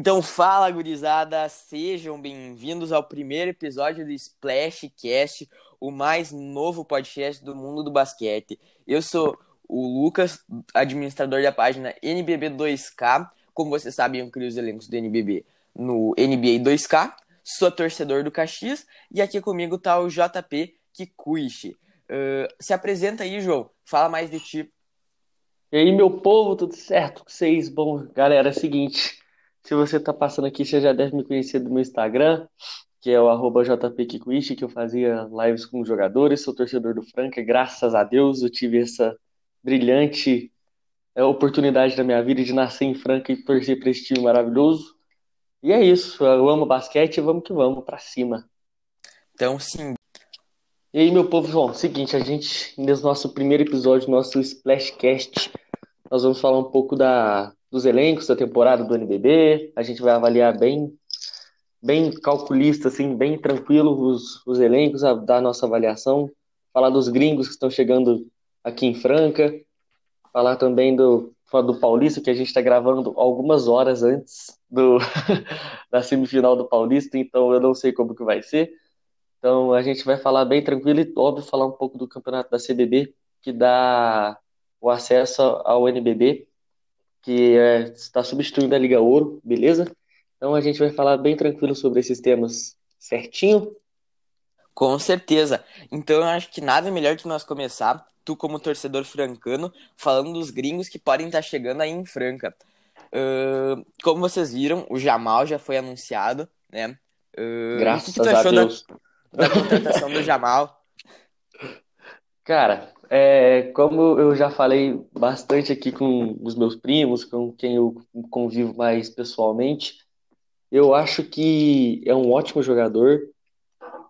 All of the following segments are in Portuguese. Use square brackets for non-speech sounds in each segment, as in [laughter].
Então fala, gurizada, sejam bem-vindos ao primeiro episódio do Splashcast, o mais novo podcast do mundo do basquete. Eu sou o Lucas, administrador da página NBB2K. Como vocês sabem, eu crio os elencos do NBB no NBA 2K. Sou torcedor do Caxias e aqui comigo tá o JP Kikuichi. Uh, se apresenta aí, João. Fala mais de ti. E aí, meu povo, tudo certo com vocês? Bom, galera, é o seguinte. Se você está passando aqui, você já deve me conhecer do meu Instagram, que é o arroba que eu fazia lives com jogadores, sou torcedor do Franca, graças a Deus eu tive essa brilhante é, oportunidade da minha vida de nascer em Franca e torcer para esse time maravilhoso. E é isso, eu amo basquete, vamos que vamos, para cima. Então, sim. E aí, meu povo, João, seguinte, a gente, nesse nosso primeiro episódio, nosso Splashcast, nós vamos falar um pouco da, dos elencos da temporada do NBB. A gente vai avaliar bem, bem calculista, assim, bem tranquilo os, os elencos, a, dar a nossa avaliação. Falar dos gringos que estão chegando aqui em Franca. Falar também do, do Paulista, que a gente está gravando algumas horas antes do, [laughs] da semifinal do Paulista, então eu não sei como que vai ser. Então a gente vai falar bem tranquilo e, óbvio, falar um pouco do campeonato da CBB, que dá o acesso ao NBB que é, está substituindo a Liga Ouro, beleza? Então a gente vai falar bem tranquilo sobre esses temas certinho. Com certeza. Então eu acho que nada melhor que nós começar, tu como torcedor francano, falando dos gringos que podem estar chegando aí em Franca. Uh, como vocês viram, o Jamal já foi anunciado, né? Uh, Graças o que, que tu achou da, da contratação do Jamal? [laughs] Cara, é, como eu já falei bastante aqui com os meus primos, com quem eu convivo mais pessoalmente, eu acho que é um ótimo jogador,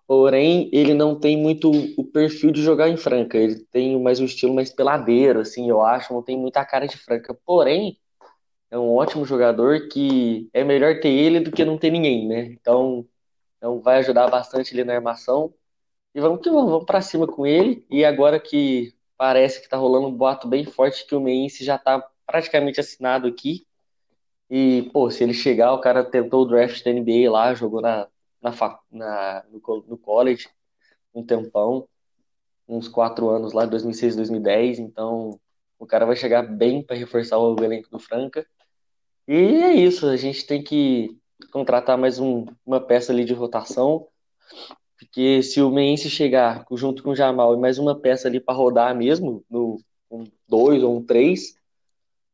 porém ele não tem muito o perfil de jogar em Franca. Ele tem mais um estilo mais peladeiro, assim, eu acho, não tem muita cara de Franca. Porém, é um ótimo jogador que é melhor ter ele do que não ter ninguém, né? Então, então vai ajudar bastante ele na armação. E vamos que vamos, vamos para cima com ele. E agora que parece que tá rolando um boato bem forte que o Meinse já tá praticamente assinado aqui. E, pô, se ele chegar, o cara tentou o draft da NBA lá, jogou na, na, na no, no college um tempão, uns quatro anos lá, 2006, 2010. Então, o cara vai chegar bem para reforçar o elenco do Franca. E é isso, a gente tem que contratar mais um, uma peça ali de rotação porque se o Meense chegar junto com o Jamal e mais uma peça ali para rodar mesmo, no um dois ou um três,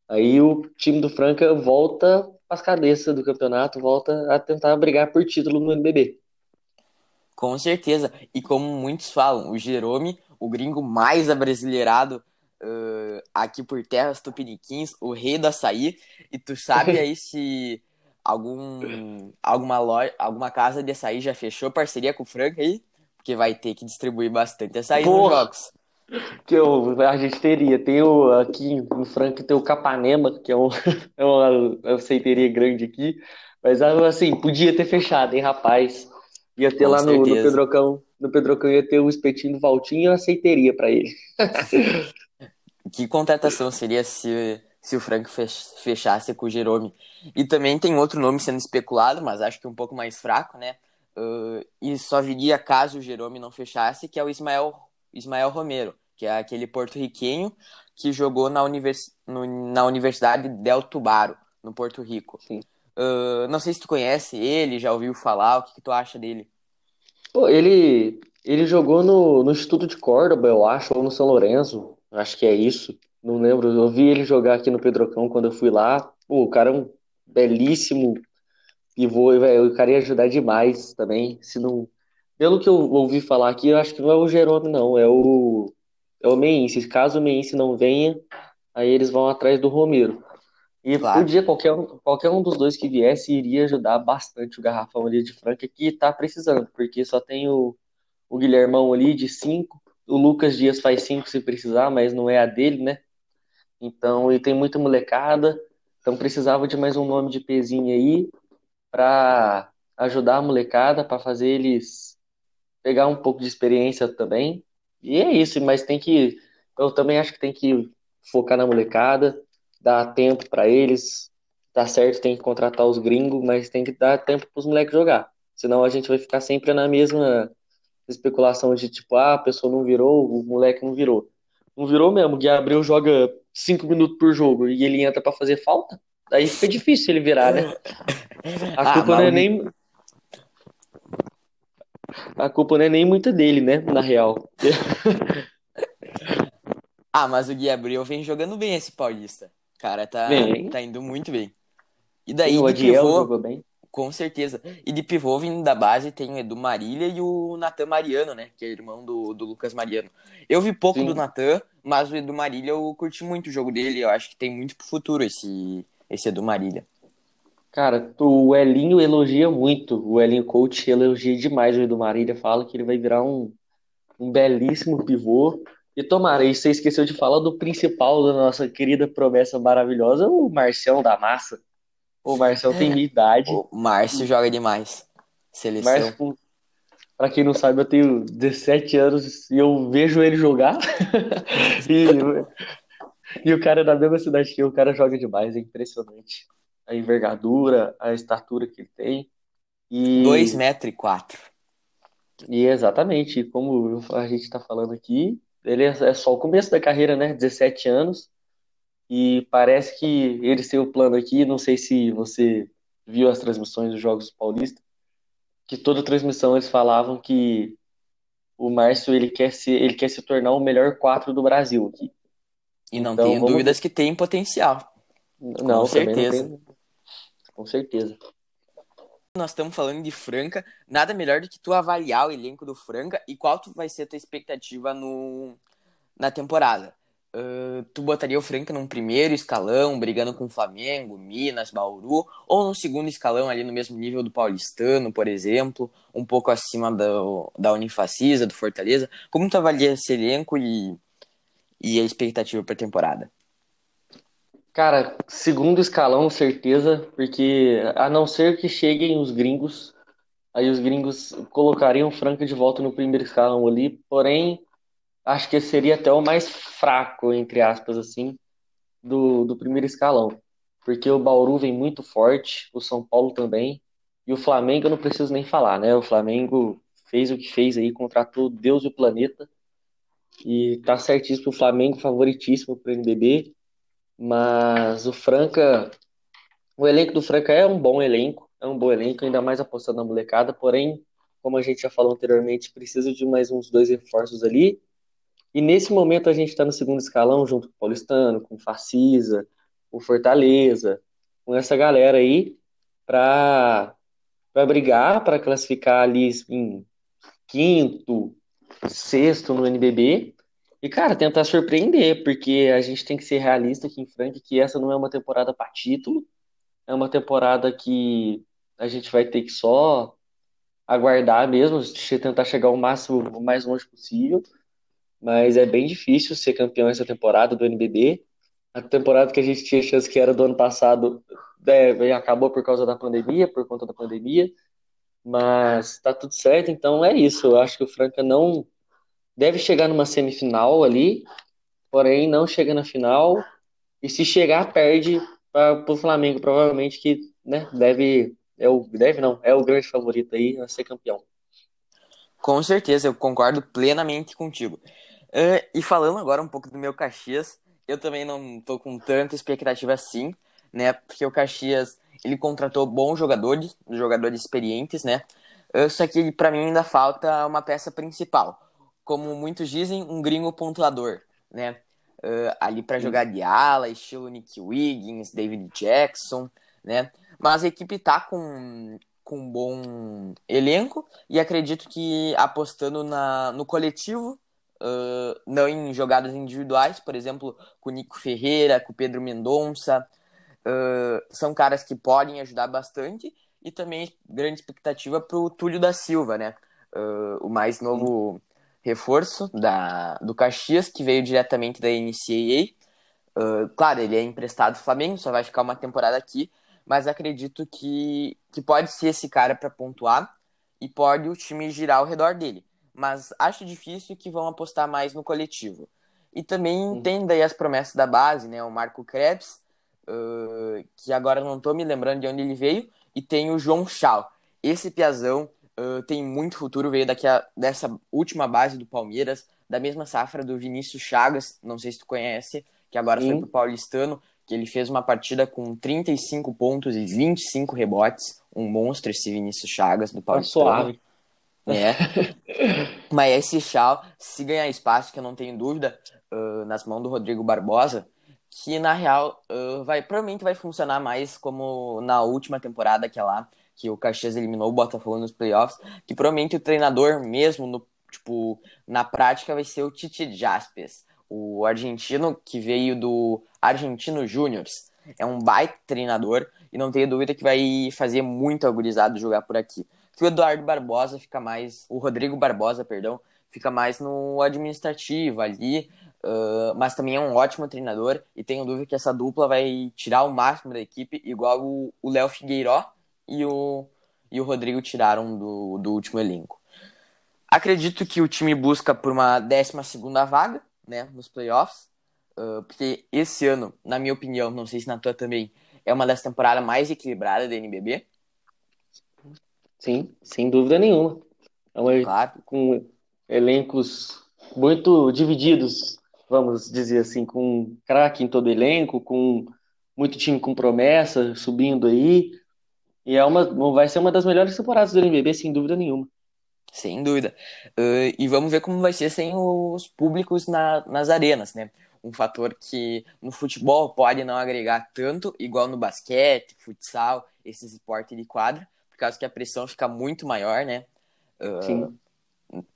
aí o time do Franca volta as cabeças do campeonato, volta a tentar brigar por título no NBB. Com certeza. E como muitos falam, o Jerome, o gringo mais abrasileirado uh, aqui por terras tupiniquins, o rei do açaí. E tu sabe [laughs] aí se algum alguma loja, alguma casa de açaí já fechou parceria com o Franca aí? Porque vai ter que distribuir bastante açaí Porra. nos jogos. Que eu, a gente teria. Tem o, aqui no Franca tem o Capanema, que é, um, [laughs] é uma açaiteria grande aqui. Mas assim, podia ter fechado, hein, rapaz? Ia ter com lá no, no, Pedrocão. No Pedrocão ia ter o espetinho do Valtinho e a aceiteria para ele. [laughs] que contratação seria se se o Frank fechasse com o Jerome. E também tem outro nome sendo especulado, mas acho que um pouco mais fraco, né? Uh, e só viria caso o Jerome não fechasse, que é o Ismael, Ismael Romero, que é aquele porto-riquenho que jogou na, univers, no, na Universidade Del Tubaro, no Porto Rico. Uh, não sei se tu conhece ele, já ouviu falar, o que, que tu acha dele? Pô, ele, ele jogou no, no Instituto de Córdoba, eu acho, ou no São Lourenço, acho que é isso. Não lembro, eu vi ele jogar aqui no Pedrocão quando eu fui lá. Pô, o cara é um belíssimo pivô, velho. O cara ia ajudar demais também. Se não. Pelo que eu ouvi falar aqui, eu acho que não é o Jerome, não. É o. É o Meinse. Caso o Meinse não venha, aí eles vão atrás do Romero. E claro. podia, qualquer um, qualquer um dos dois que viesse, iria ajudar bastante o Garrafão ali de Franca, que tá precisando, porque só tem o, o Guilhermão ali de 5, o Lucas Dias faz 5 se precisar, mas não é a dele, né? Então, e tem muita molecada, então precisava de mais um nome de pezinho aí para ajudar a molecada, para fazer eles pegar um pouco de experiência também. E é isso, mas tem que eu também acho que tem que focar na molecada, dar tempo para eles, tá certo, tem que contratar os gringos, mas tem que dar tempo pros moleques jogar. Senão a gente vai ficar sempre na mesma especulação de tipo, ah, a pessoa não virou, o moleque não virou. Não virou mesmo, o Gui Abreu joga cinco minutos por jogo e ele entra para fazer falta. Daí fica difícil ele virar, né? A ah, culpa ah, não é nem. A culpa não é nem muito dele, né? Na real. [laughs] ah, mas o Gui Abreu vem jogando bem esse paulista. Cara, tá, tá indo muito bem. E daí, o Adiel pivô, jogou bem. Com certeza. E de pivô vindo da base tem o Edu Marília e o Natan Mariano, né? Que é irmão do, do Lucas Mariano. Eu vi pouco Sim. do Natan, mas o Edu Marília eu curti muito o jogo dele. Eu acho que tem muito pro futuro esse, esse Edu Marília. Cara, o Elinho elogia muito. O Elinho Coach elogia demais o Edu Marília. Fala que ele vai virar um, um belíssimo pivô. E tomara, e você esqueceu de falar do principal da nossa querida promessa maravilhosa, o Marcelo da Massa. O Marcel tem minha idade. O Márcio joga demais. Seleção. Márcio, pra quem não sabe, eu tenho 17 anos e eu vejo ele jogar. [laughs] e, e o cara é da mesma cidade que eu, o cara joga demais, é impressionante. A envergadura, a estatura que ele tem. E... 2 metros e 4. E exatamente, como a gente está falando aqui, ele é, é só o começo da carreira, né? 17 anos. E parece que eles têm o plano aqui, não sei se você viu as transmissões dos Jogos Paulista, que toda transmissão eles falavam que o Márcio ele quer se ele quer se tornar o melhor quatro do Brasil aqui. E não então, tenho vamos... dúvidas que tem potencial. Não, com certeza. Não com certeza. Nós estamos falando de Franca, nada melhor do que tu avaliar o elenco do Franca e qual tu vai ser a tua expectativa no na temporada. Uh, tu botaria o Franca num primeiro escalão, brigando com o Flamengo, Minas, Bauru, ou num segundo escalão ali no mesmo nível do Paulistano, por exemplo, um pouco acima do, da Unifacisa, do Fortaleza? Como tu avalia esse elenco e, e a expectativa para a temporada? Cara, segundo escalão, certeza, porque a não ser que cheguem os gringos, aí os gringos colocariam o Franca de volta no primeiro escalão ali, porém acho que seria até o mais fraco, entre aspas, assim, do, do primeiro escalão. Porque o Bauru vem muito forte, o São Paulo também, e o Flamengo eu não preciso nem falar, né? O Flamengo fez o que fez aí, contratou Deus e o planeta, e tá certíssimo, o Flamengo favoritíssimo pro NBB, mas o Franca, o elenco do Franca é um bom elenco, é um bom elenco, ainda mais apostando na molecada, porém, como a gente já falou anteriormente, precisa de mais uns dois reforços ali, e nesse momento a gente está no segundo escalão, junto com o Paulistano, com o Facisa, com o Fortaleza, com essa galera aí, para brigar, para classificar ali em quinto, sexto no NBB. E, cara, tentar surpreender, porque a gente tem que ser realista aqui em Frank, que essa não é uma temporada para título, é uma temporada que a gente vai ter que só aguardar mesmo, tentar chegar o máximo, o mais longe possível mas é bem difícil ser campeão essa temporada do NBB. A temporada que a gente tinha chance que era do ano passado é, acabou por causa da pandemia, por conta da pandemia, mas tá tudo certo, então é isso. Eu acho que o Franca não deve chegar numa semifinal ali, porém não chega na final, e se chegar, perde para o Flamengo, provavelmente que né, deve, é o, deve não, é o grande favorito aí a ser campeão. Com certeza, eu concordo plenamente contigo. Uh, e falando agora um pouco do meu Caxias, eu também não tô com tanta expectativa assim, né? Porque o Caxias, ele contratou bons jogadores, jogadores experientes, né? Uh, só que para mim ainda falta uma peça principal. Como muitos dizem, um gringo pontuador, né? Uh, ali para jogar de ala, estilo Nick Wiggins, David Jackson, né? Mas a equipe tá com, com um bom elenco e acredito que apostando na, no coletivo uh, não em jogadas individuais, por exemplo, com o Nico Ferreira, com o Pedro Mendonça. Uh, são caras que podem ajudar bastante e também grande expectativa para o Túlio da Silva, né? Uh, o mais novo reforço da, do Caxias, que veio diretamente da NCAA. Uh, claro, ele é emprestado do Flamengo, só vai ficar uma temporada aqui, mas acredito que, que pode ser esse cara para pontuar e pode o time girar ao redor dele mas acho difícil que vão apostar mais no coletivo. E também uhum. tem daí as promessas da base, né? O Marco Krebs, uh, que agora não tô me lembrando de onde ele veio, e tem o João Chal. Esse Piazão uh, tem muito futuro, veio daqui a, dessa última base do Palmeiras, da mesma safra do Vinícius Chagas, não sei se tu conhece, que agora Sim. foi pro Paulistano, que ele fez uma partida com 35 pontos e 25 rebotes, um monstro esse Vinícius Chagas do tá Paulistano. Suave. É. [laughs] Mas esse Chal, se ganhar espaço, que eu não tenho dúvida, uh, nas mãos do Rodrigo Barbosa, que na real uh, vai provavelmente vai funcionar mais como na última temporada que é lá que o Caxias eliminou o Botafogo nos playoffs, que provavelmente o treinador mesmo no tipo na prática vai ser o Tite Jaspes, o argentino que veio do Argentino Júniors. É um baita treinador e não tenho dúvida que vai fazer muito agorizado jogar por aqui. Que o Eduardo Barbosa fica mais, o Rodrigo Barbosa, perdão, fica mais no administrativo ali, uh, mas também é um ótimo treinador e tenho dúvida que essa dupla vai tirar o máximo da equipe, igual o Léo Figueiró e o, e o Rodrigo tiraram do, do último elenco. Acredito que o time busca por uma 12 vaga né, nos playoffs, uh, porque esse ano, na minha opinião, não sei se na tua também, é uma das temporadas mais equilibradas da NBB. Sim, sem dúvida nenhuma. É uma, claro. Com elencos muito divididos, vamos dizer assim, com craque em todo elenco, com muito time com promessa subindo aí. E é uma, vai ser uma das melhores temporadas do NBB, sem dúvida nenhuma. Sem dúvida. Uh, e vamos ver como vai ser sem os públicos na, nas arenas, né? Um fator que no futebol pode não agregar tanto, igual no basquete, futsal, esses esportes de quadra, por causa que a pressão fica muito maior, né? Uh, Sim.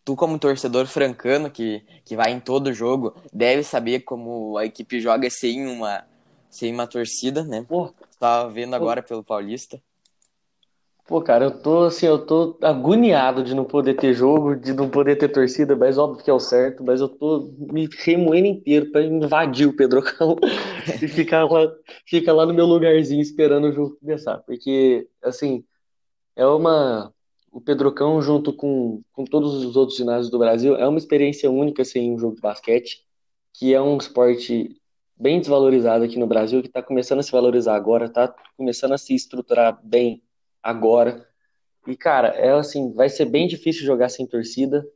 Tu, como torcedor francano que, que vai em todo jogo, deve saber como a equipe joga sem uma, sem uma torcida, né? Pô, Tava vendo agora pelo Paulista. Pô, cara, eu tô assim, eu tô agoniado de não poder ter jogo, de não poder ter torcida, mas óbvio que é o certo, mas eu tô me remoendo inteiro pra invadir o Pedrocão [laughs] e ficar lá, ficar lá no meu lugarzinho esperando o jogo começar. Porque, assim, é uma. O Pedrocão, junto com, com todos os outros ginásios do Brasil, é uma experiência única sem um jogo de basquete, que é um esporte bem desvalorizado aqui no Brasil, que está começando a se valorizar agora, está começando a se estruturar bem agora. E, cara, é assim, vai ser bem difícil jogar sem torcida.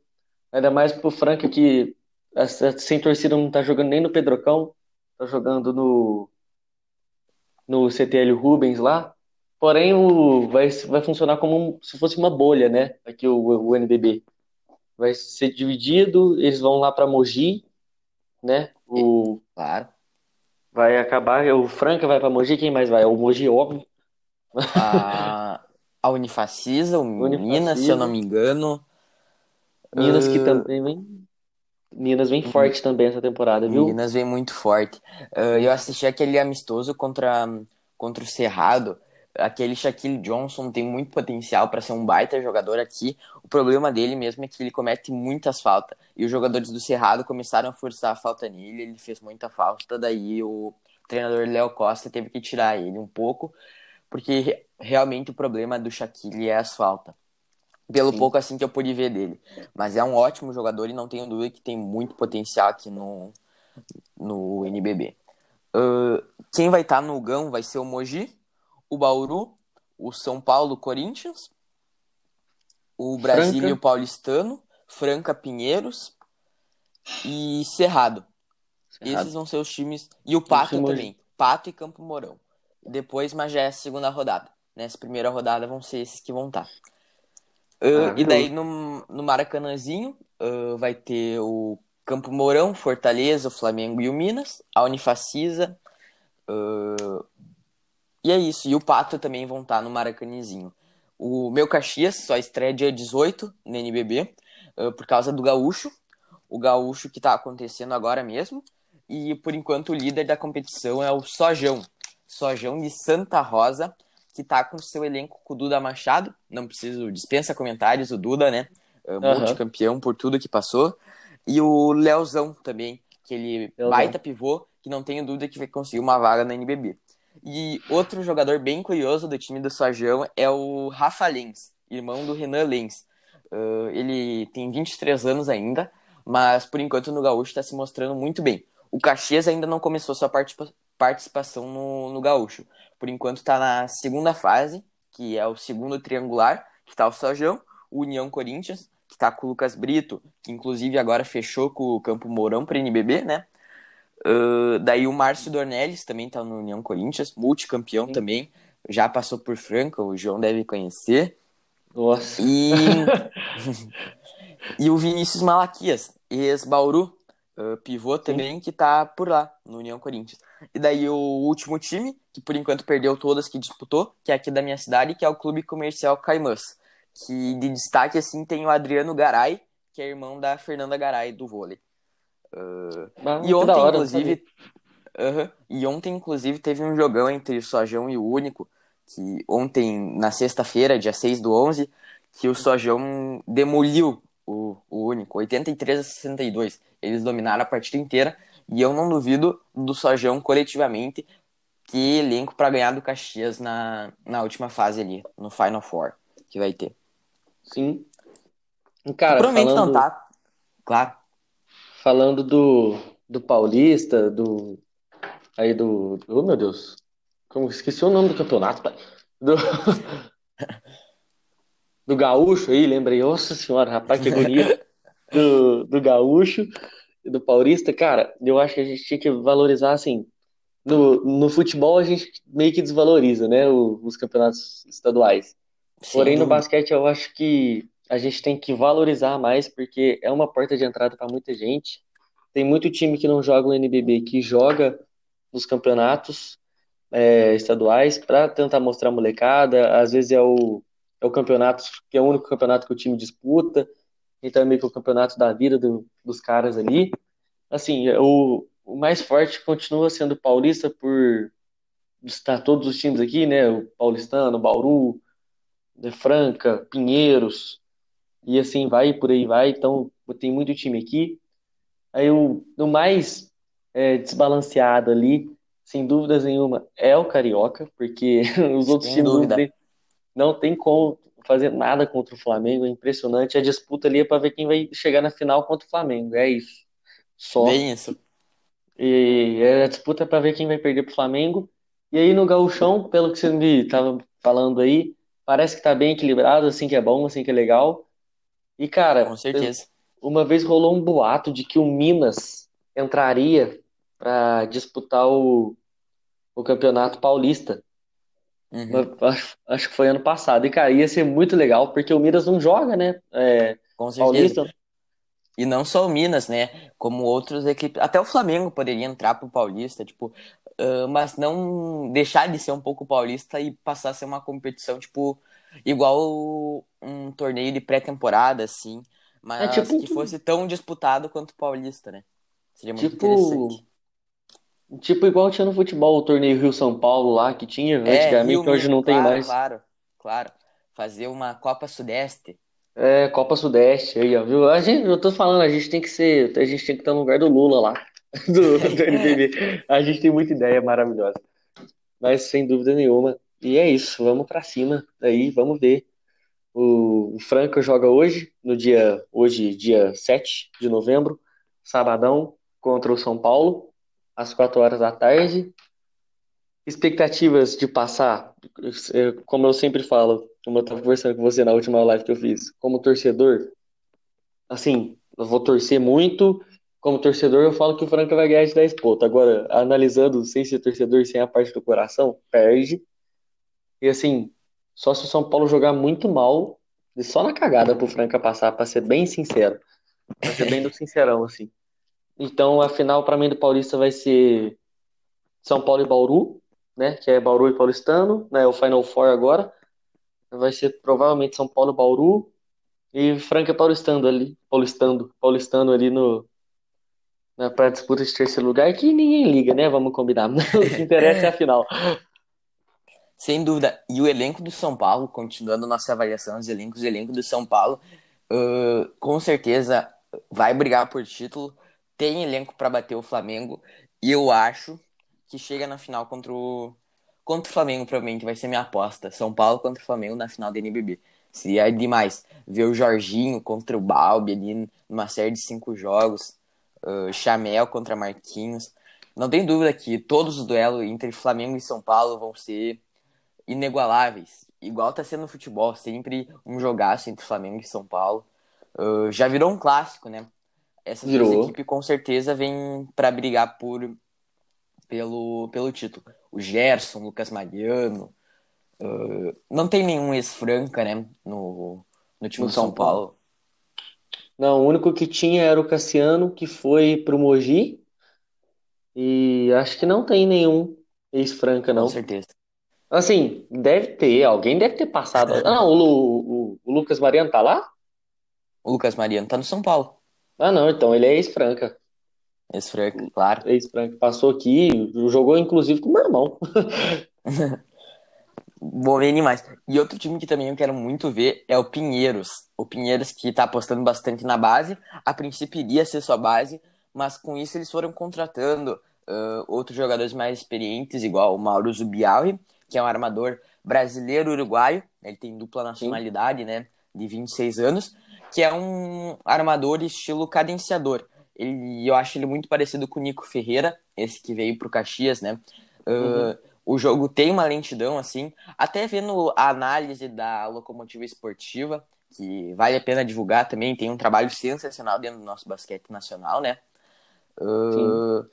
Ainda mais pro Franca que sem torcida não tá jogando nem no Pedrocão, tá jogando no no CTL Rubens lá. Porém, o, vai, vai funcionar como se fosse uma bolha, né? Aqui o, o NBB. Vai ser dividido, eles vão lá para Mogi, né? O, claro. Vai acabar, o Franca vai para Mogi, quem mais vai? O Mogi, óbvio. A, [laughs] a Unifacisa, o Unifacisa. Minas, se eu não me engano. Minas que uh... também vem. Minas vem forte também essa temporada, viu? Minas vem muito forte. Uh, eu assisti aquele amistoso contra, contra o Cerrado. Aquele Shaquille Johnson tem muito potencial para ser um baita jogador aqui. O problema dele mesmo é que ele comete muitas faltas. E os jogadores do Cerrado começaram a forçar a falta nele, ele fez muita falta. Daí o treinador Léo Costa teve que tirar ele um pouco porque realmente o problema do Shaquille é as faltas. Pelo Sim. pouco assim que eu pude ver dele. Mas é um ótimo jogador e não tenho dúvida que tem muito potencial aqui no, no NBB. Uh, quem vai estar tá no GAM vai ser o Mogi, o Bauru, o São Paulo Corinthians, o Brasília Paulistano, Franca Pinheiros e Cerrado. Cerrado. Esses vão ser os times. E o Pato também. Pato e Campo Mourão. Depois, mas já é a segunda rodada. Nessa primeira rodada vão ser esses que vão estar. Tá. Uh, ah, e daí no, no Maracanãzinho uh, vai ter o Campo Mourão, Fortaleza, o Flamengo e o Minas, a Unifacisa. Uh, e é isso. E o Pato também vão estar no Maracanãzinho. O meu Caxias só estreia dia 18 no NBB por causa do Gaúcho. O Gaúcho que está acontecendo agora mesmo. E por enquanto o líder da competição é o Sojão, Sojão de Santa Rosa, que está com seu elenco com o Duda Machado. Não preciso, dispensa comentários, o Duda, né? Uhum. Multicampeão por tudo que passou. E o Leozão também, que ele baita pivô, que não tenho dúvida que vai conseguir uma vaga na NBB. E outro jogador bem curioso do time do Sojão é o Rafa Lenz, irmão do Renan Lenz. Uh, ele tem 23 anos ainda, mas por enquanto no Gaúcho está se mostrando muito bem. O Caxias ainda não começou sua participação participação no, no Gaúcho. Por enquanto está na segunda fase, que é o segundo triangular, que está o Sojão, o União Corinthians, que está com o Lucas Brito, que inclusive agora fechou com o Campo Mourão para NBB, né? Uh, daí o Márcio Dornelles também está no União Corinthians, multicampeão Sim. também, já passou por Franca, o João deve conhecer. Nossa. E, [laughs] e o Vinícius Malaquias, ex-Bauru, uh, pivô Sim. também, que está por lá, no União Corinthians. E daí o último time, que por enquanto perdeu todas que disputou, que é aqui da minha cidade, que é o Clube Comercial Caimãs. Que de destaque, assim, tem o Adriano Garay, que é irmão da Fernanda Garay, do vôlei. Uh, e ontem, hora, inclusive. Uh -huh, e ontem, inclusive, teve um jogão entre o Sojão e o Único. Que ontem, na sexta-feira, dia 6 do 11, que o Sojão demoliu o, o Único, 83 a 62. Eles dominaram a partida inteira. E eu não duvido do Sojão coletivamente ter elenco para ganhar do Caxias na, na última fase ali, no Final Four, que vai ter. Sim. Cara, Provavelmente falando... não tá. Claro falando do, do Paulista, do. Aí do. Oh, meu Deus. Como esqueci o nome do campeonato, pai. Do. [laughs] do Gaúcho aí, lembrei. Nossa senhora, rapaz, que agonia. [laughs] Do, do Gaúcho e do Paulista, cara, eu acho que a gente tinha que valorizar assim. No, no futebol a gente meio que desvaloriza, né? os campeonatos estaduais. Sim, Porém, no basquete eu acho que a gente tem que valorizar mais, porque é uma porta de entrada para muita gente. Tem muito time que não joga o NBB que joga nos campeonatos é, estaduais para tentar mostrar a molecada. Às vezes é o, é o campeonato que é o único campeonato que o time disputa, então é meio que o campeonato da vida do, dos caras ali. Assim, o, o mais forte continua sendo o Paulista por estar todos os times aqui, né? O Paulistano, Bauru, De Franca, Pinheiros, e assim vai, por aí vai. Então, tem muito time aqui. Aí o, o mais é, desbalanceado ali, sem dúvidas nenhuma, é o Carioca, porque [laughs] os outros sem times não tem, não tem como fazer nada contra o Flamengo. É impressionante. A disputa ali é para ver quem vai chegar na final contra o Flamengo. É isso. Só. Bem isso. E é a disputa é para ver quem vai perder pro Flamengo. E aí no gauchão, pelo que você me estava falando aí, parece que tá bem equilibrado, assim que é bom, assim que é legal. E, cara, com certeza. Uma vez rolou um boato de que o Minas entraria para disputar o, o Campeonato Paulista. Uhum. Acho, acho, que foi ano passado. E, cara, ia ser muito legal, porque o Minas não joga, né? É, com certeza. Paulista. E não só o Minas, né? Como outros equipes. Até o Flamengo poderia entrar pro Paulista, tipo. Uh, mas não deixar de ser um pouco paulista e passar a ser uma competição, tipo, igual um torneio de pré-temporada, assim, mas é tipo... que fosse tão disputado quanto o Paulista, né? Seria muito tipo... interessante. Tipo igual tinha no futebol, o torneio Rio-São Paulo lá, que tinha é, antigamente, Rio, hoje não claro, tem mais. Claro, claro. Fazer uma Copa Sudeste. É, Copa Sudeste, aí, ó, viu? A gente, eu tô falando, a gente tem que ser, a gente tem que estar no lugar do Lula lá, [laughs] do, do NBB. [laughs] A gente tem muita ideia maravilhosa. Mas, sem dúvida nenhuma, e é isso, vamos para cima aí, vamos ver. O, Franca joga hoje, no dia hoje, dia 7 de novembro, sabadão, contra o São Paulo, às 4 horas da tarde. Expectativas de passar, é, como eu sempre falo, como eu estava conversando com você na última live que eu fiz, como torcedor, assim, eu vou torcer muito. Como torcedor, eu falo que o Franca vai ganhar de 10 pontos. Agora, analisando sem ser torcedor, sem a parte do coração, perde. E assim, só se o São Paulo jogar muito mal, e só na cagada pro Franca passar, pra ser bem sincero. Pra ser bem do sincerão, assim. Então a final para mim do Paulista vai ser São Paulo e Bauru, né? Que é Bauru e Paulistano, né? O Final Four agora. Vai ser provavelmente São Paulo e Bauru e Franca Paulistando ali, Paulistando, Paulistando ali no na pra disputa de terceiro lugar, que ninguém liga, né? Vamos combinar. [laughs] o que interessa é a final. Sem dúvida. E o elenco do São Paulo, continuando nossa avaliação dos elencos, o elenco do São Paulo, uh, com certeza vai brigar por título. Tem elenco para bater o Flamengo. E eu acho que chega na final contra o, contra o Flamengo, provavelmente vai ser minha aposta. São Paulo contra o Flamengo na final da NBB. Seria demais ver o Jorginho contra o Balbi ali numa série de cinco jogos. Uh, Chamel contra Marquinhos. não tem dúvida que todos os duelos entre Flamengo e São Paulo vão ser inigualáveis. Igual tá sendo no futebol, sempre um jogaço entre Flamengo e São Paulo. Uh, já virou um clássico, né? Essas Virou. duas equipes com certeza vêm para brigar por pelo, pelo título. O Gerson, o Lucas Mariano. uh, não tem nenhum ex-franca, né? No, no time No do São São Paulo. Paulo. Não, o único que tinha era o Cassiano, que foi pro Mogi, e acho que não tem nenhum ex-Franca, Com não. certeza. Assim, deve ter, alguém deve ter passado. [laughs] Ah, não, o, Lu- o- o Lucas Mariano tá lá? O Lucas Mariano tá no São Paulo. Ah, não, então ele é ex-Franca. Ex-franca, claro. Ex-Franca. Passou aqui, jogou inclusive com o meu irmão. [laughs] Bom ver demais. E outro time que também eu quero muito ver é o Pinheiros. O Pinheiros que tá apostando bastante na base. A princípio iria ser sua base, mas com isso eles foram contratando ah, outros jogadores mais experientes, igual o Mauro Zubiauri, que é um armador brasileiro-uruguaio. Ele tem dupla nacionalidade, né? De 26 anos, que é um armador estilo cadenciador. Ele, eu acho ele muito parecido com o Nico Ferreira, esse que veio pro Caxias, né? Ah, o jogo tem uma lentidão, assim. Até vendo a análise da locomotiva esportiva, que vale a pena divulgar também, tem um trabalho sensacional dentro do nosso basquete nacional, né? Uh,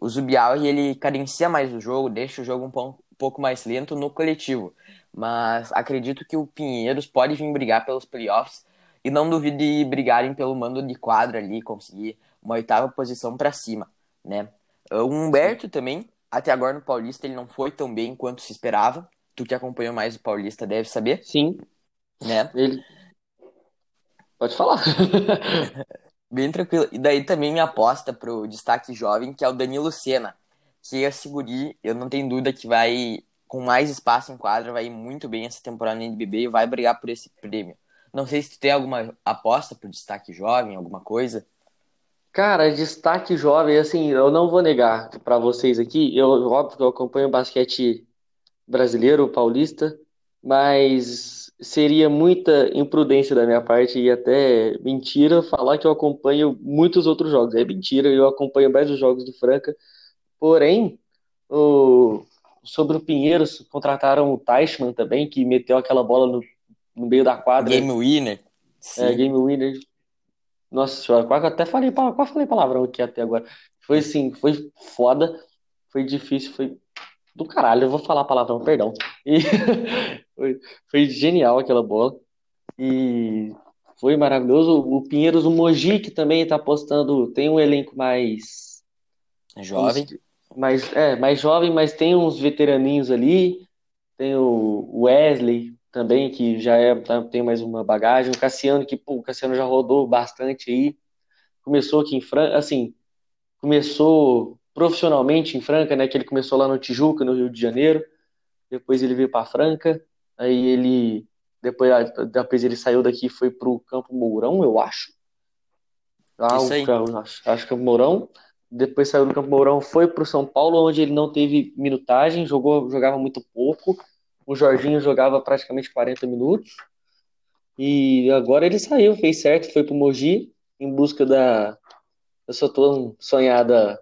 o Zubial, ele cadencia mais o jogo, deixa o jogo um, pon- um pouco mais lento no coletivo. Mas acredito que o Pinheiros pode vir brigar pelos playoffs e não duvido de brigarem pelo mando de quadra ali, conseguir uma oitava posição para cima, né? Uh, O Humberto também, até agora no Paulista, ele não foi tão bem quanto se esperava. Tu que acompanhou mais o Paulista deve saber, Sim, né? ele. Pode falar. [laughs] Bem tranquilo. E daí também minha aposta pro destaque jovem, que é o Danilo Sena. Que esse guri, eu não tenho dúvida que vai, com mais espaço em quadra, vai ir muito bem essa temporada na NBB e vai brigar por esse prêmio. Não sei se tu tem alguma aposta pro destaque jovem, alguma coisa. Cara, destaque jovem, assim, eu não vou negar pra vocês aqui. Eu, óbvio que eu acompanho basquete brasileiro, paulista, mas seria muita imprudência da minha parte e até mentira falar que eu acompanho muitos outros jogos. É mentira, eu acompanho mais os jogos do Franca. Porém, o- sobre o Pinheiros, contrataram o Teichmann também, que meteu aquela bola no, no meio da quadra. Game winner. É, Sim. game winner. Nossa senhora, quase até falei, quase falei palavrão aqui até agora. Foi assim, foi foda, foi difícil, foi do caralho. Eu vou falar palavrão, perdão. E [laughs] foi, foi genial aquela bola. E foi maravilhoso. O Pinheiros, o Mogi, que também tá apostando, tem um elenco mais, Jovem. Mais, é, mais jovem, mas tem uns veteraninhos ali. Tem o Wesley também, que já é, tá- tem mais uma bagagem. O Cassiano, que, pô, o Cassiano já rodou bastante aí. Começou aqui em Franca, assim, começou profissionalmente em Franca, né? Que ele começou lá no Tijuca, no Rio de Janeiro. Depois ele veio para Franca. Aí ele, depois, depois ele saiu daqui e foi pro Campo Mourão, eu acho. Ah, Isso o- aí. eu acho, acho que Campo Mourão. Depois saiu do Campo Mourão, foi pro São Paulo, onde ele não teve minutagem, jogou, jogava muito pouco. O Jorginho jogava praticamente 40 minutos. E agora ele saiu, fez certo, foi pro Mogi em busca da, da sua tão sonhada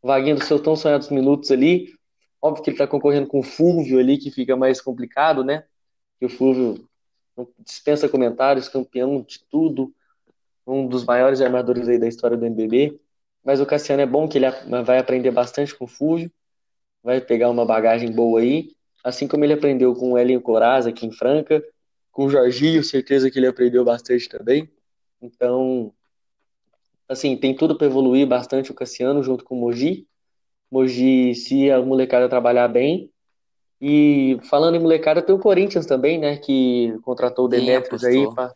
vaguinha dos seus tão sonhados minutos ali. Óbvio que ele tá concorrendo com o Fúvio ali, que fica mais complicado, né? Que o não dispensa comentários, campeão de tudo, um dos maiores armadores aí da história do NBB. Mas o Cassiano é bom que ele vai aprender bastante com o Fúvio, vai pegar uma bagagem boa aí, assim como ele aprendeu com o Elinho Coraz aqui em Franca, com o Jorginho, certeza que ele aprendeu bastante também. Então, assim, tem tudo para evoluir bastante o Cassiano junto com o Mogi. Mogi, se a molecada trabalhar bem. E falando em molecada, tem o Corinthians também, né? Que contratou o Sim, Demetrios aí, apostou.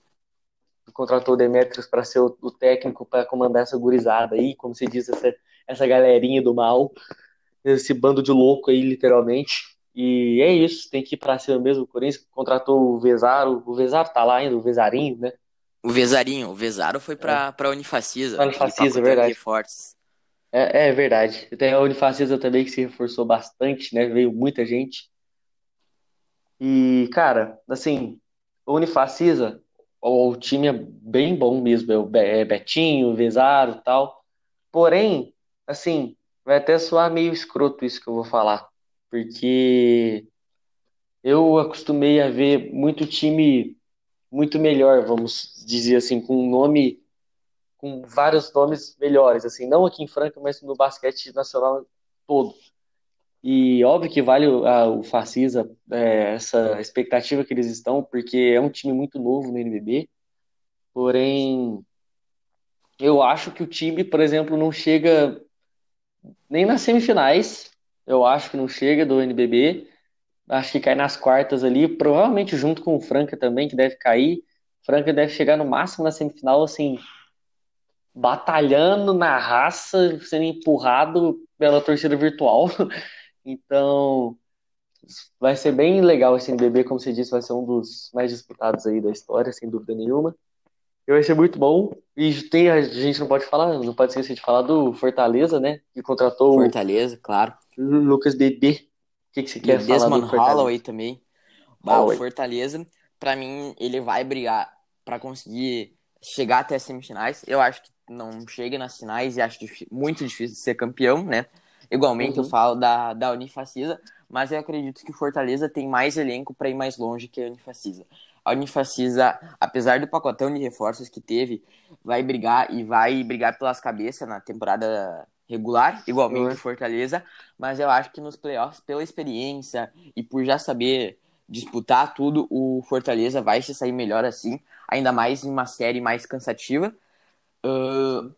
Contratou o Demetrios para ser o, o técnico para comandar essa gurizada aí, como se diz, essa, essa galerinha do mal, esse bando de louco aí, literalmente. E é isso, tem que ir pra cima mesmo. O Corinthians contratou o Vezaro, o Vezaro tá lá ainda, o Vezarinho, né? O Vezarinho, o Vezaro foi pra, pra Unifacisa. Pra aquele Unifacisa, de verdade. reforços. É, é verdade. Tem a Unifacisa também que se reforçou bastante, né? Veio muita gente. E, cara, assim, o Unifacisa, o, o time é bem bom mesmo. É o é Betinho, Vezaro tal. Porém, assim, vai até soar meio escroto isso que eu vou falar, porque eu acostumei a ver muito time muito melhor, vamos dizer assim, com um nome, com vários nomes melhores, assim, não aqui em Franca, mas no basquete nacional todo. E óbvio que vale o Facisa, é, essa expectativa que eles estão, porque é um time muito novo no NBB, porém eu acho que o time, por exemplo, não chega nem nas semifinais, eu acho que não chega do NBB, acho que cai nas quartas ali, provavelmente junto com o Franca também, que deve cair. Franca deve chegar no máximo na semifinal, assim, batalhando na raça, sendo empurrado pela torcida virtual. [laughs] Então, vai ser bem legal esse NBB, como você disse, vai ser um dos mais disputados aí da história, sem dúvida nenhuma. E vai ser muito bom. E tem, a gente não pode falar, não pode esquecer de falar do Fortaleza, né? Que contratou Fortaleza, claro. Lucas Bebê que, que você quer falar Desmond do Holloway também. Bah, o Fortaleza, para mim, ele vai brigar para conseguir chegar até as semifinais. Eu acho que não chega nas finais e acho muito difícil de ser campeão, né? Igualmente uhum. eu falo da, da Unifacisa, mas eu acredito que o Fortaleza tem mais elenco para ir mais longe que a Unifacisa. A Unifacisa, apesar do pacotão de reforços que teve, vai brigar e vai brigar pelas cabeças na temporada regular, igualmente uhum. Fortaleza, mas eu acho que nos playoffs, pela experiência e por já saber disputar tudo, o Fortaleza vai se sair melhor assim, ainda mais em uma série mais cansativa, uh,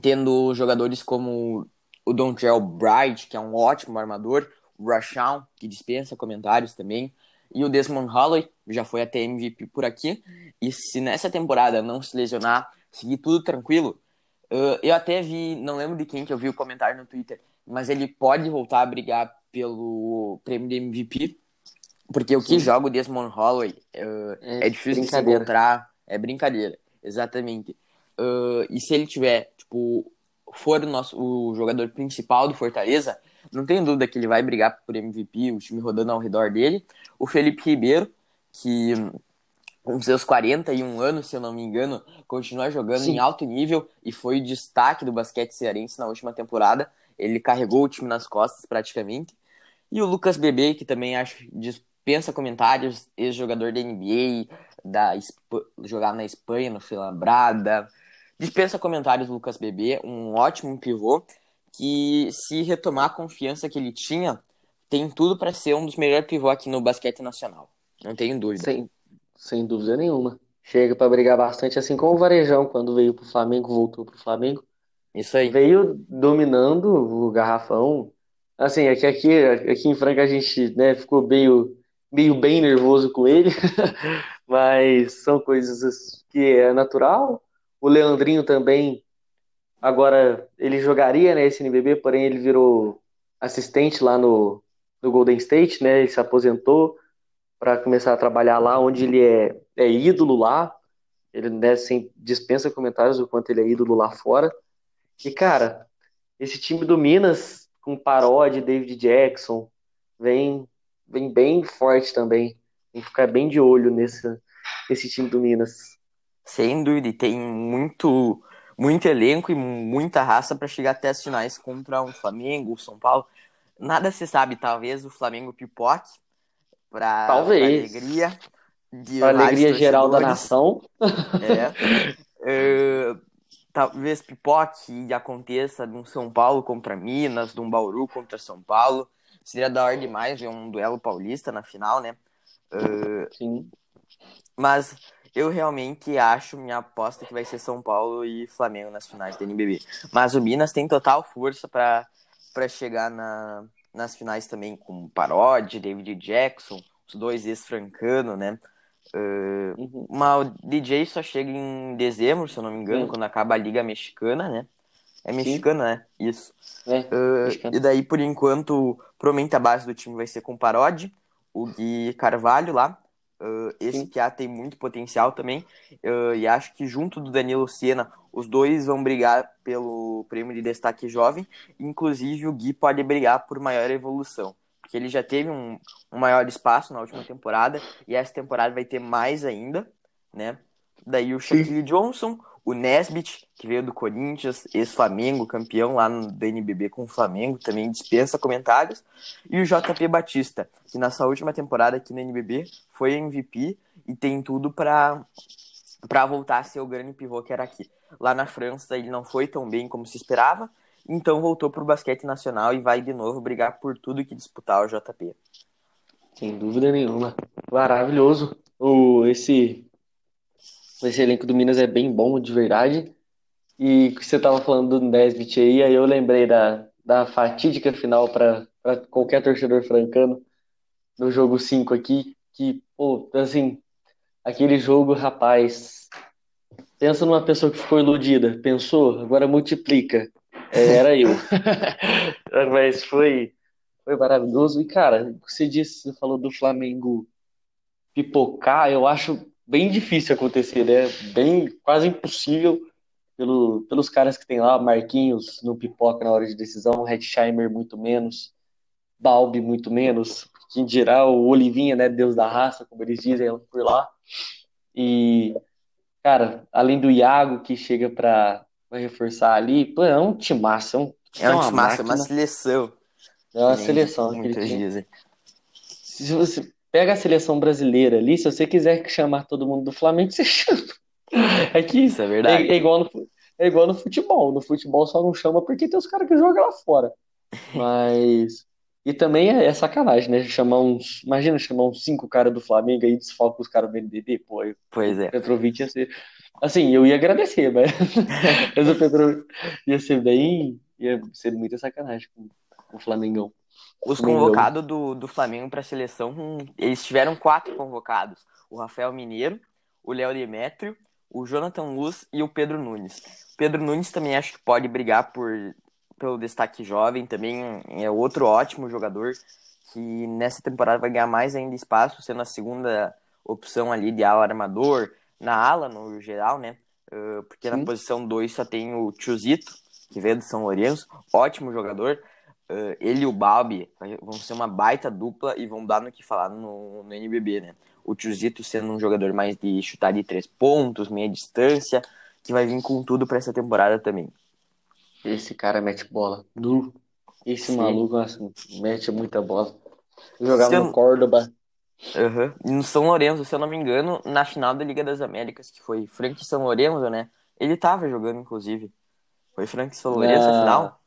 tendo jogadores como o Dontrell Bright, que é um ótimo armador, o Rashawn, que dispensa comentários também, e o Desmond Holloway, já foi até MVP por aqui, e se nessa temporada não se lesionar, seguir tudo tranquilo, Uh, eu até vi, não lembro de quem que eu vi o comentário no Twitter, mas ele pode voltar a brigar pelo prêmio de MVP, porque o que joga o Desmond Holloway uh, é, é, difícil de se encontrar, é brincadeira, exatamente. Uh, e se ele tiver, tipo, for o, nosso, o jogador principal do Fortaleza, não tenho dúvida que ele vai brigar por MVP, o time rodando ao redor dele. O Felipe Ribeiro, que com seus 41 anos, se eu não me engano, continua jogando Sim. em alto nível e foi o destaque do basquete cearense na última temporada. Ele carregou o time nas costas praticamente. E o Lucas Bebê, que também acho dispensa comentários, ex-jogador da NBA, da jogar na Espanha, no Filambrada. Dispensa comentários o Lucas Bebê, um ótimo pivô que se retomar a confiança que ele tinha, tem tudo para ser um dos melhores pivôs aqui no basquete nacional. Não tenho dúvida. Sim. Sem dúvida nenhuma. Chega para brigar bastante, assim como o Varejão, quando veio pro Flamengo, voltou pro Flamengo. Isso aí. Veio dominando o garrafão. Assim, aqui, aqui, aqui em Franca a gente né, ficou meio, meio bem nervoso com ele, [laughs] mas são coisas que é natural. O Leandrinho também, agora ele jogaria né, esse NBB, porém ele virou assistente lá no, no Golden State, né? Ele se aposentou para começar a trabalhar lá, onde ele é, é ídolo lá. Ele né, sem, dispensa comentários do quanto ele é ídolo lá fora. E, cara, esse time do Minas, com Paródia, David Jackson, vem, vem bem forte também. Tem que ficar bem de olho nesse, nesse time do Minas. Sem dúvida, e tem muito, muito elenco e muita raça para chegar até as finais contra o Flamengo, o São Paulo. Nada se sabe, talvez o Flamengo pipoque, para alegria de alegria geral da nação. É. uh, [laughs] talvez pipoque e aconteça de um São Paulo contra Minas, de um Bauru contra São Paulo. Seria da hora demais ver um duelo paulista na final, né? Uh, Sim. Mas eu realmente acho, minha aposta que vai ser São Paulo e Flamengo nas finais da NBB. Mas o Minas tem total força para chegar na, nas finais também com Parodi, David Jackson, os dois ex-francano, né? Uh, uhum. Uma, o DJ só chega em dezembro, se eu não me engano, quando acaba a Liga Mexicana, né? É mexicana, né? Isso. É, uh, e daí, por enquanto, provavelmente a base do time vai ser com Parodi, o Gui Carvalho lá. Uh, esse Piá tem muito potencial também. Uh, e acho que junto do Danilo Sena, os dois vão brigar pelo prêmio de destaque jovem. Inclusive, o Gui pode brigar por maior evolução. Porque ele já teve um, um maior espaço na última temporada. E essa temporada vai ter mais ainda, né? Daí o Shaquille Johnson, O Nesbit, que veio do Corinthians, ex-Flamengo, campeão lá no DNBB com o Flamengo, também dispensa comentários. E o JP Batista, que na sua última temporada aqui no NBB foi MVP e tem tudo para para voltar a ser o grande pivô que era aqui. Lá na França ele não foi tão bem como se esperava, então voltou para o basquete nacional e vai de novo brigar por tudo que disputar o JP. Sem dúvida nenhuma. Maravilhoso. O, esse, esse elenco do Minas é bem bom, de verdade. E você estava falando do Nesbit aí, aí eu lembrei da, da fatídica final para qualquer torcedor francano no jogo 5 aqui, que, pô, assim, aquele jogo, rapaz, pensa numa pessoa que ficou iludida, pensou, agora multiplica. É, era eu. [laughs] Mas foi, foi maravilhoso. E, cara, você disse, você falou do Flamengo pipocar, eu acho bem difícil acontecer, né? Bem, quase impossível pelo, pelos caras que tem lá, Marquinhos no pipoca na hora de decisão, Hetzheimer muito menos, Balbi muito menos, quem dirá o Olivinha, né, Deus da raça, como eles dizem por lá. E, cara, além do Iago que chega para reforçar ali, pô, é um timaço, é um, é um timaço, é uma seleção. É uma seleção. Muitos dizem. Se você pega a seleção brasileira ali, se você quiser chamar todo mundo do Flamengo, você chama. [laughs] É que Isso é verdade. É, é, igual no, é igual no futebol. No futebol só não chama porque tem os caras que jogam lá fora. Mas. E também é, é, sacanagem, né? Chamar uns. Imagina chamar uns cinco caras do Flamengo aí desfalca os caras do NBB, pô. Eu, pois é. Petrovic ia ser. Assim, eu ia agradecer, mas. [laughs] mas o Petro ia ser bem. ia ser muita sacanagem com o Flamengão. Os convocados do, do Flamengo para a seleção, eles tiveram quatro convocados: o Rafael Mineiro, o Léo Demétrio, o Jonathan Luz e o Pedro Nunes. O Pedro Nunes também acho que pode brigar por, pelo destaque jovem, também é outro ótimo jogador que nessa temporada vai ganhar mais ainda espaço, sendo a segunda opção ali de ala armador, na ala no geral, né? Uh, porque Sim. na posição 2 só tem o Chuzito, que veio do São Lourenço, ótimo jogador. Uh, ele e o Balbi vão ser uma baita dupla e vão dar no que falar no, no NBB, né? O Tiozito sendo um jogador mais de chutar de três pontos, meia distância, que vai vir com tudo para essa temporada também. Esse cara mete bola. Nu. Esse Sim. maluco assim, mete muita bola. Jogava no Córdoba. Uhum. No São Lourenço, se eu não me engano, na final da Liga das Américas, que foi Frank São Lourenço, né? Ele tava jogando, inclusive. Foi Frank São Lourenço na... a final?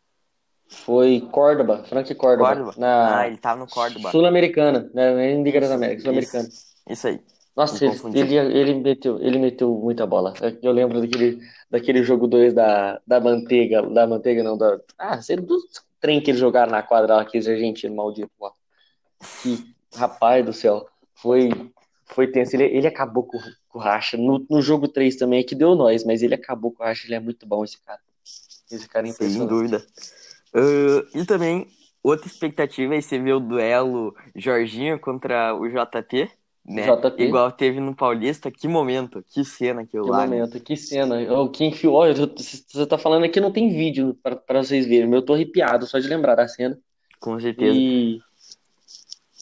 Foi Córdoba, Frank Córdoba. Córdoba. Na... Ah, ele tava no Córdoba. Sul-Americana, né? Liga das Américas, Sul-Americana. Isso, isso, aí. Nossa, ele, ele, ele, meteu, ele meteu muita bola. Eu lembro daquele, daquele jogo 2 da, da manteiga, da manteiga não, da. Ah, sei do trem que eles jogaram na quadra lá, aqueles argentinos malditos lá. Que rapaz do céu, foi, foi tenso. Ele, ele acabou com, com o Racha. No, no jogo 3 também é que deu nós, mas ele acabou com o Racha. Ele é muito bom, esse cara. Esse cara é impressionante. Sem dúvida. Uh, e também, outra expectativa é você ver o duelo Jorginho contra o JP, né? JP. Igual teve no Paulista. Que momento, que cena que lá. Que né? momento, né? que cena. Oh, quem enfiou, você tá falando aqui, não tem vídeo para vocês verem, mas eu tô arrepiado só de lembrar da cena. Com certeza. E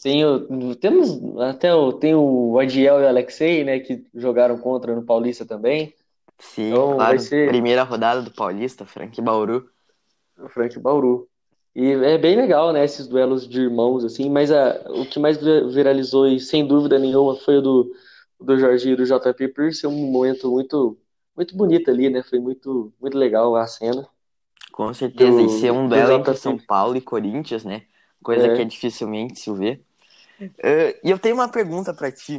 tem o, temos até o, tem o Adiel e o Alexei, né, que jogaram contra no Paulista também. Sim, então, claro. Ser... Primeira rodada do Paulista, Frank Bauru Frank Bauru. E é bem legal, né, esses duelos de irmãos, assim, mas a, o que mais viralizou, e sem dúvida nenhuma, foi o do, do Jorginho e do JP, por ser um momento muito, muito bonito ali, né, foi muito, muito legal a cena. Com certeza, do, e ser um duelo entre São Paulo e Corinthians, né, coisa é. que é dificilmente se vê. Uh, e eu tenho uma pergunta para ti,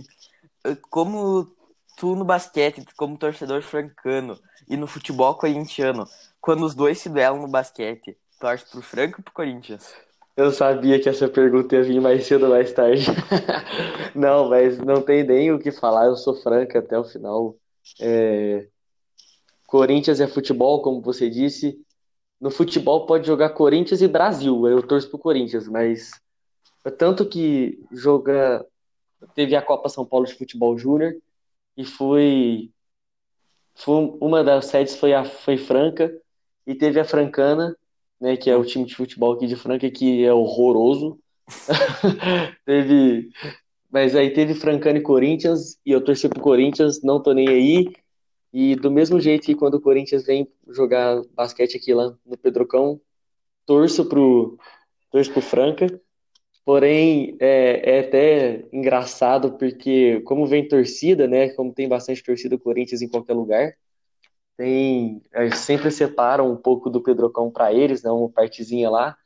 uh, como tu no basquete, como torcedor francano, e no futebol corintiano, quando os dois se duelam no basquete, torce pro Franco ou pro Corinthians? Eu sabia que essa pergunta ia vir mais cedo ou mais tarde. [laughs] não, mas não tem nem o que falar, eu sou franca até o final. É... Corinthians é futebol, como você disse. No futebol pode jogar Corinthians e Brasil, eu torço pro Corinthians, mas tanto que joga teve a Copa São Paulo de Futebol Júnior e foi, foi uma das sedes foi a foi Franca e teve a Francana, né, que é o time de futebol aqui de Franca, que é horroroso. [laughs] teve. Mas aí teve Francana e Corinthians, e eu torci pro Corinthians, não tô nem aí. E do mesmo jeito que quando o Corinthians vem jogar basquete aqui lá no Pedrocão, torço pro, torço pro Franca. Porém, é, é até engraçado porque, como vem torcida, né? Como tem bastante torcida do Corinthians em qualquer lugar, tem é, sempre separam um pouco do Pedrocão para eles, né? Uma partezinha lá,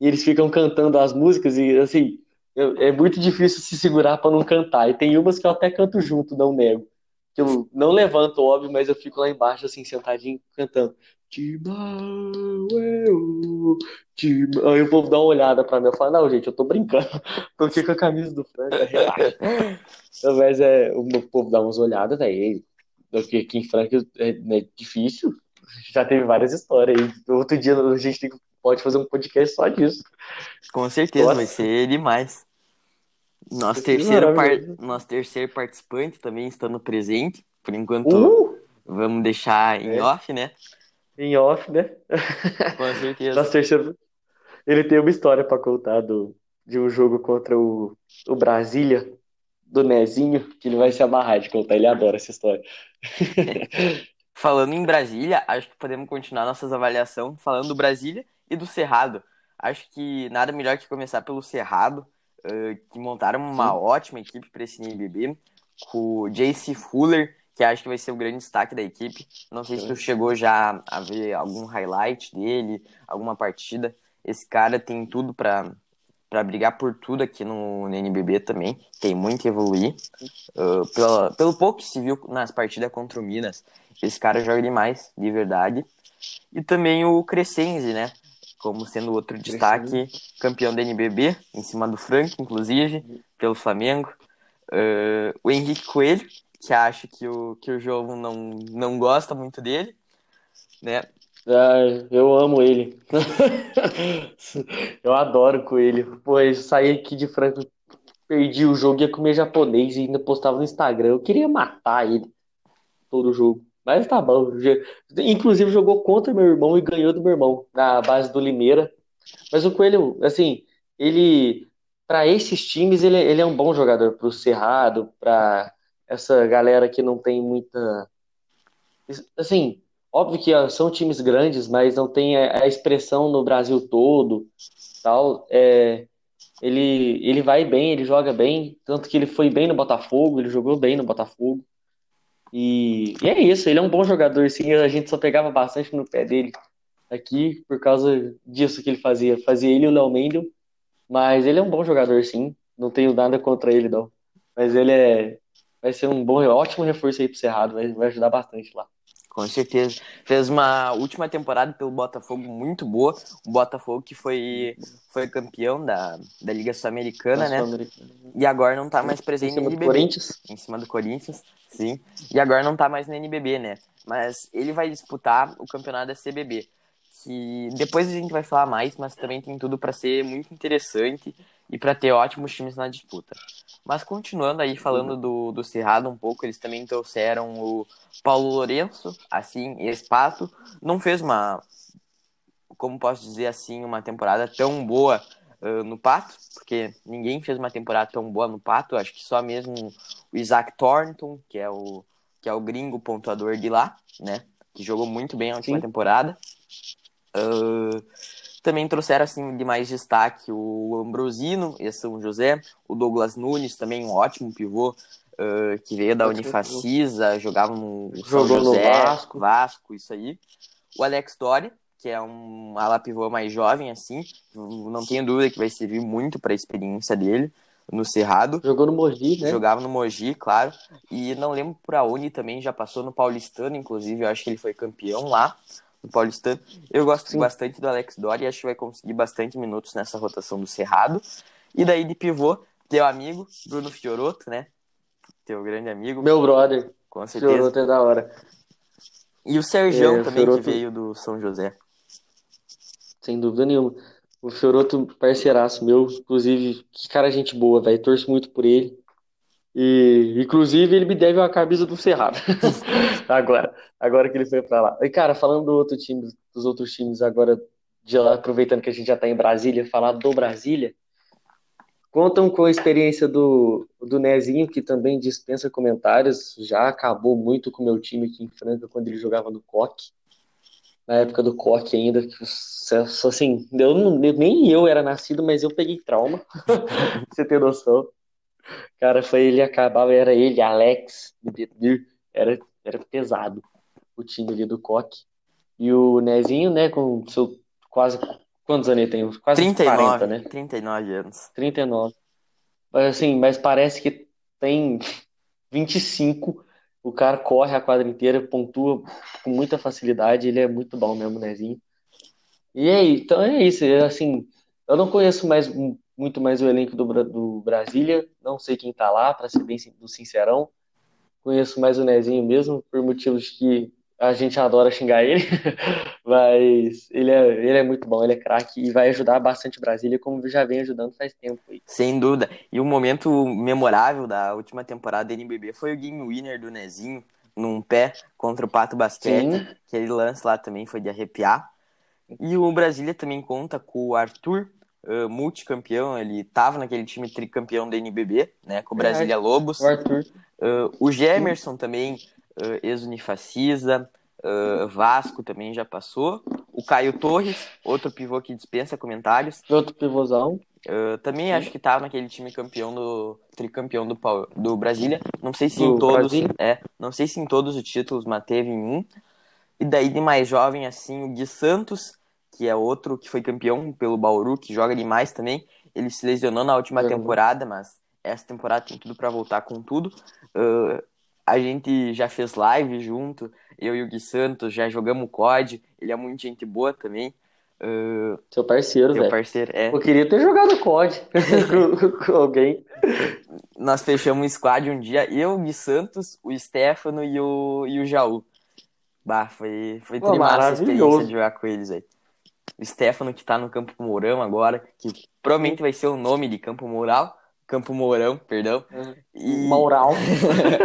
e eles ficam cantando as músicas e assim eu, é muito difícil se segurar para não cantar. E tem umas que eu até canto junto, não nego. Que eu não levanto, óbvio, mas eu fico lá embaixo, assim, sentadinho, cantando. Timão, eu, Timão. Aí o povo dá uma olhada pra mim. Eu falo, não, gente, eu tô brincando. [laughs] Tô aqui com a camisa do Franca, relaxa. [laughs] mas é, o povo dá umas olhadas, velho. Aqui, aqui em Franca é, é, difícil. Já teve várias histórias aí. Outro dia a gente tem, pode fazer um podcast só disso. Com certeza, Nossa. vai ser demais. Nosso terceiro, par... Nosso terceiro participante também estando presente. Por enquanto, uh! vamos deixar em é. off, né? Em off, né? Com certeza. [laughs] Nosso terceiro... Ele tem uma história para contar do... de um jogo contra o, o Brasília, do Nezinho, que ele vai se amarrar de contar. Ele adora essa história. [laughs] falando em Brasília, acho que podemos continuar nossas avaliações falando do Brasília e do Cerrado. Acho que nada melhor que começar pelo Cerrado que montaram uma Sim. ótima equipe para esse NBB, com o JC Fuller, que acho que vai ser o grande destaque da equipe. Não sei se tu chegou já a ver algum highlight dele, alguma partida. Esse cara tem tudo para para brigar por tudo aqui no, no, NBB também. Tem muito a evoluir. Uh, pela, pelo pouco que se viu nas partidas contra o Minas, esse cara joga demais, de verdade. E também o Crescenzi, né? como sendo outro destaque, campeão da NBB, em cima do Frank, inclusive, pelo Flamengo. Uh, o Henrique Coelho, que acha que o, que o jogo não, não gosta muito dele, né? Ah, eu amo ele. [laughs] eu adoro Coelho. Pois saí aqui de Franco, perdi o jogo, ia comer japonês e ainda postava no Instagram. Eu queria matar ele todo jogo. Mas tá bom. Inclusive jogou contra meu irmão e ganhou do meu irmão na base do Limeira. Mas o Coelho, assim, ele para esses times ele, ele é um bom jogador para o Cerrado, para essa galera que não tem muita assim, óbvio que são times grandes, mas não tem a, expressão no Brasil todo, tal. É, ele ele vai bem, ele joga bem, tanto que ele foi bem no Botafogo, ele jogou bem no Botafogo. E, e, é isso, ele é um bom jogador, sim. A gente só pegava bastante no pé dele aqui por causa disso que ele fazia. Fazia ele e o Léo Mendel, mas ele é um bom jogador, sim. Não tenho nada contra ele, não. Mas ele é. Vai ser um bom, ótimo reforço aí pro Cerrado, vai, vai ajudar bastante lá. Com certeza. Fez uma última temporada pelo Botafogo muito boa. O Botafogo que foi, foi campeão da, da Liga Sul-Americana, né? E agora não tá mais presente no NBB. Corinthians. Em cima do Corinthians, sim. E agora não tá mais no NBB, né? Mas ele vai disputar o campeonato da CBB. Que depois a gente vai falar mais, mas também tem tudo para ser muito interessante e para ter ótimos times na disputa. Mas continuando aí, falando do, do Cerrado um pouco, eles também trouxeram o Paulo Lourenço, assim, ex-Pato. Não fez uma, como posso dizer assim, uma temporada tão boa uh, no Pato, porque ninguém fez uma temporada tão boa no Pato. Acho que só mesmo o Isaac Thornton, que é o, que é o gringo pontuador de lá, né? Que jogou muito bem a última Sim. temporada. Uh, também trouxeram assim de mais destaque o Ambrosino e São José, o Douglas Nunes, também um ótimo pivô uh, que veio da Unifacisa, jogava no São Jogou José, no Vasco. Vasco, isso aí. O Alex Doria, que é um ala pivô mais jovem assim, não tenho dúvida que vai servir muito para a experiência dele no Cerrado. Jogou no Mogi, né? Jogava no Mogi, claro. E não lembro por aonde também, já passou no Paulistano, inclusive, eu acho que ele foi campeão lá no Paulistano. Eu gosto Sim. bastante do Alex Dori, acho que vai conseguir bastante minutos nessa rotação do Cerrado. E daí de pivô, teu amigo, Bruno Fioroto, né? Teu grande amigo. Meu brother. Com certeza. Fioroto é da hora. E o Sergião é, também, Fioroto... que veio do São José. Sem dúvida nenhuma. O Fioroto, parceiraço meu, inclusive, que cara gente boa, velho. Torço muito por ele. E, inclusive, ele me deve uma camisa do Cerrado. [laughs] agora, agora que ele foi pra lá. E, cara, falando do outro time, dos outros times agora, de lá, aproveitando que a gente já tá em Brasília, falar do Brasília. Contam com a experiência do, do Nezinho, que também dispensa comentários, já acabou muito com o meu time aqui em Franca quando ele jogava no Coque. Na época do Coque ainda, assim, eu nem eu era nascido, mas eu peguei trauma, [laughs] você ter noção. Cara, foi ele acabava, era ele, Alex, era, era pesado o time ali do Coque. E o Nezinho, né, com seu quase Quantos anos ele tem? Quase 39, 40, né? 39 anos. 39. Mas assim, mas parece que tem 25. O cara corre a quadra inteira, pontua com muita facilidade. Ele é muito bom mesmo, Nezinho. E aí, então é isso. É, assim, eu não conheço mais muito mais o elenco do, do Brasília. Não sei quem tá lá, para ser bem do sincerão. Conheço mais o Nezinho mesmo, por motivos que a gente adora xingar ele, [laughs] mas ele é, ele é muito bom, ele é craque e vai ajudar bastante Brasília, como já vem ajudando faz tempo. Aí. Sem dúvida. E o momento memorável da última temporada da NBB foi o game winner do Nezinho, num pé contra o Pato Basquete, Sim. aquele lance lá também foi de arrepiar. E o Brasília também conta com o Arthur, uh, multicampeão, ele estava naquele time tricampeão da NBB, né, com o Brasília Lobos. O Arthur. Uh, o Gemerson também uh, ex-Unifacisa, uh, Vasco também já passou. O Caio Torres, outro pivô que dispensa comentários. Outro pivôzão. Uh, também Sim. acho que estava naquele time campeão do tricampeão do, do Brasília. Não sei se do em todos, é, não sei se em todos os títulos, mas teve em um. E daí de mais jovem assim, o Gui Santos, que é outro que foi campeão pelo Bauru, que joga demais também. Ele se lesionou na última temporada, mas essa temporada tem tudo para voltar com tudo. Uh, a gente já fez live junto, eu e o Gui Santos, já jogamos COD, ele é muito gente boa também. Uh, Seu parceiro, velho. parceiro, é. Eu queria ter jogado COD [laughs] com, alguém. Nós fechamos um squad um dia, eu, o Gui Santos, o Stefano e o, e o Jaú. Bah, foi, foi Pô, experiência de jogar com eles aí. O Stefano que tá no Campo Mourão agora, que provavelmente vai ser o nome de Campo Moral. Campo Mourão, perdão. Uhum. E... Maural.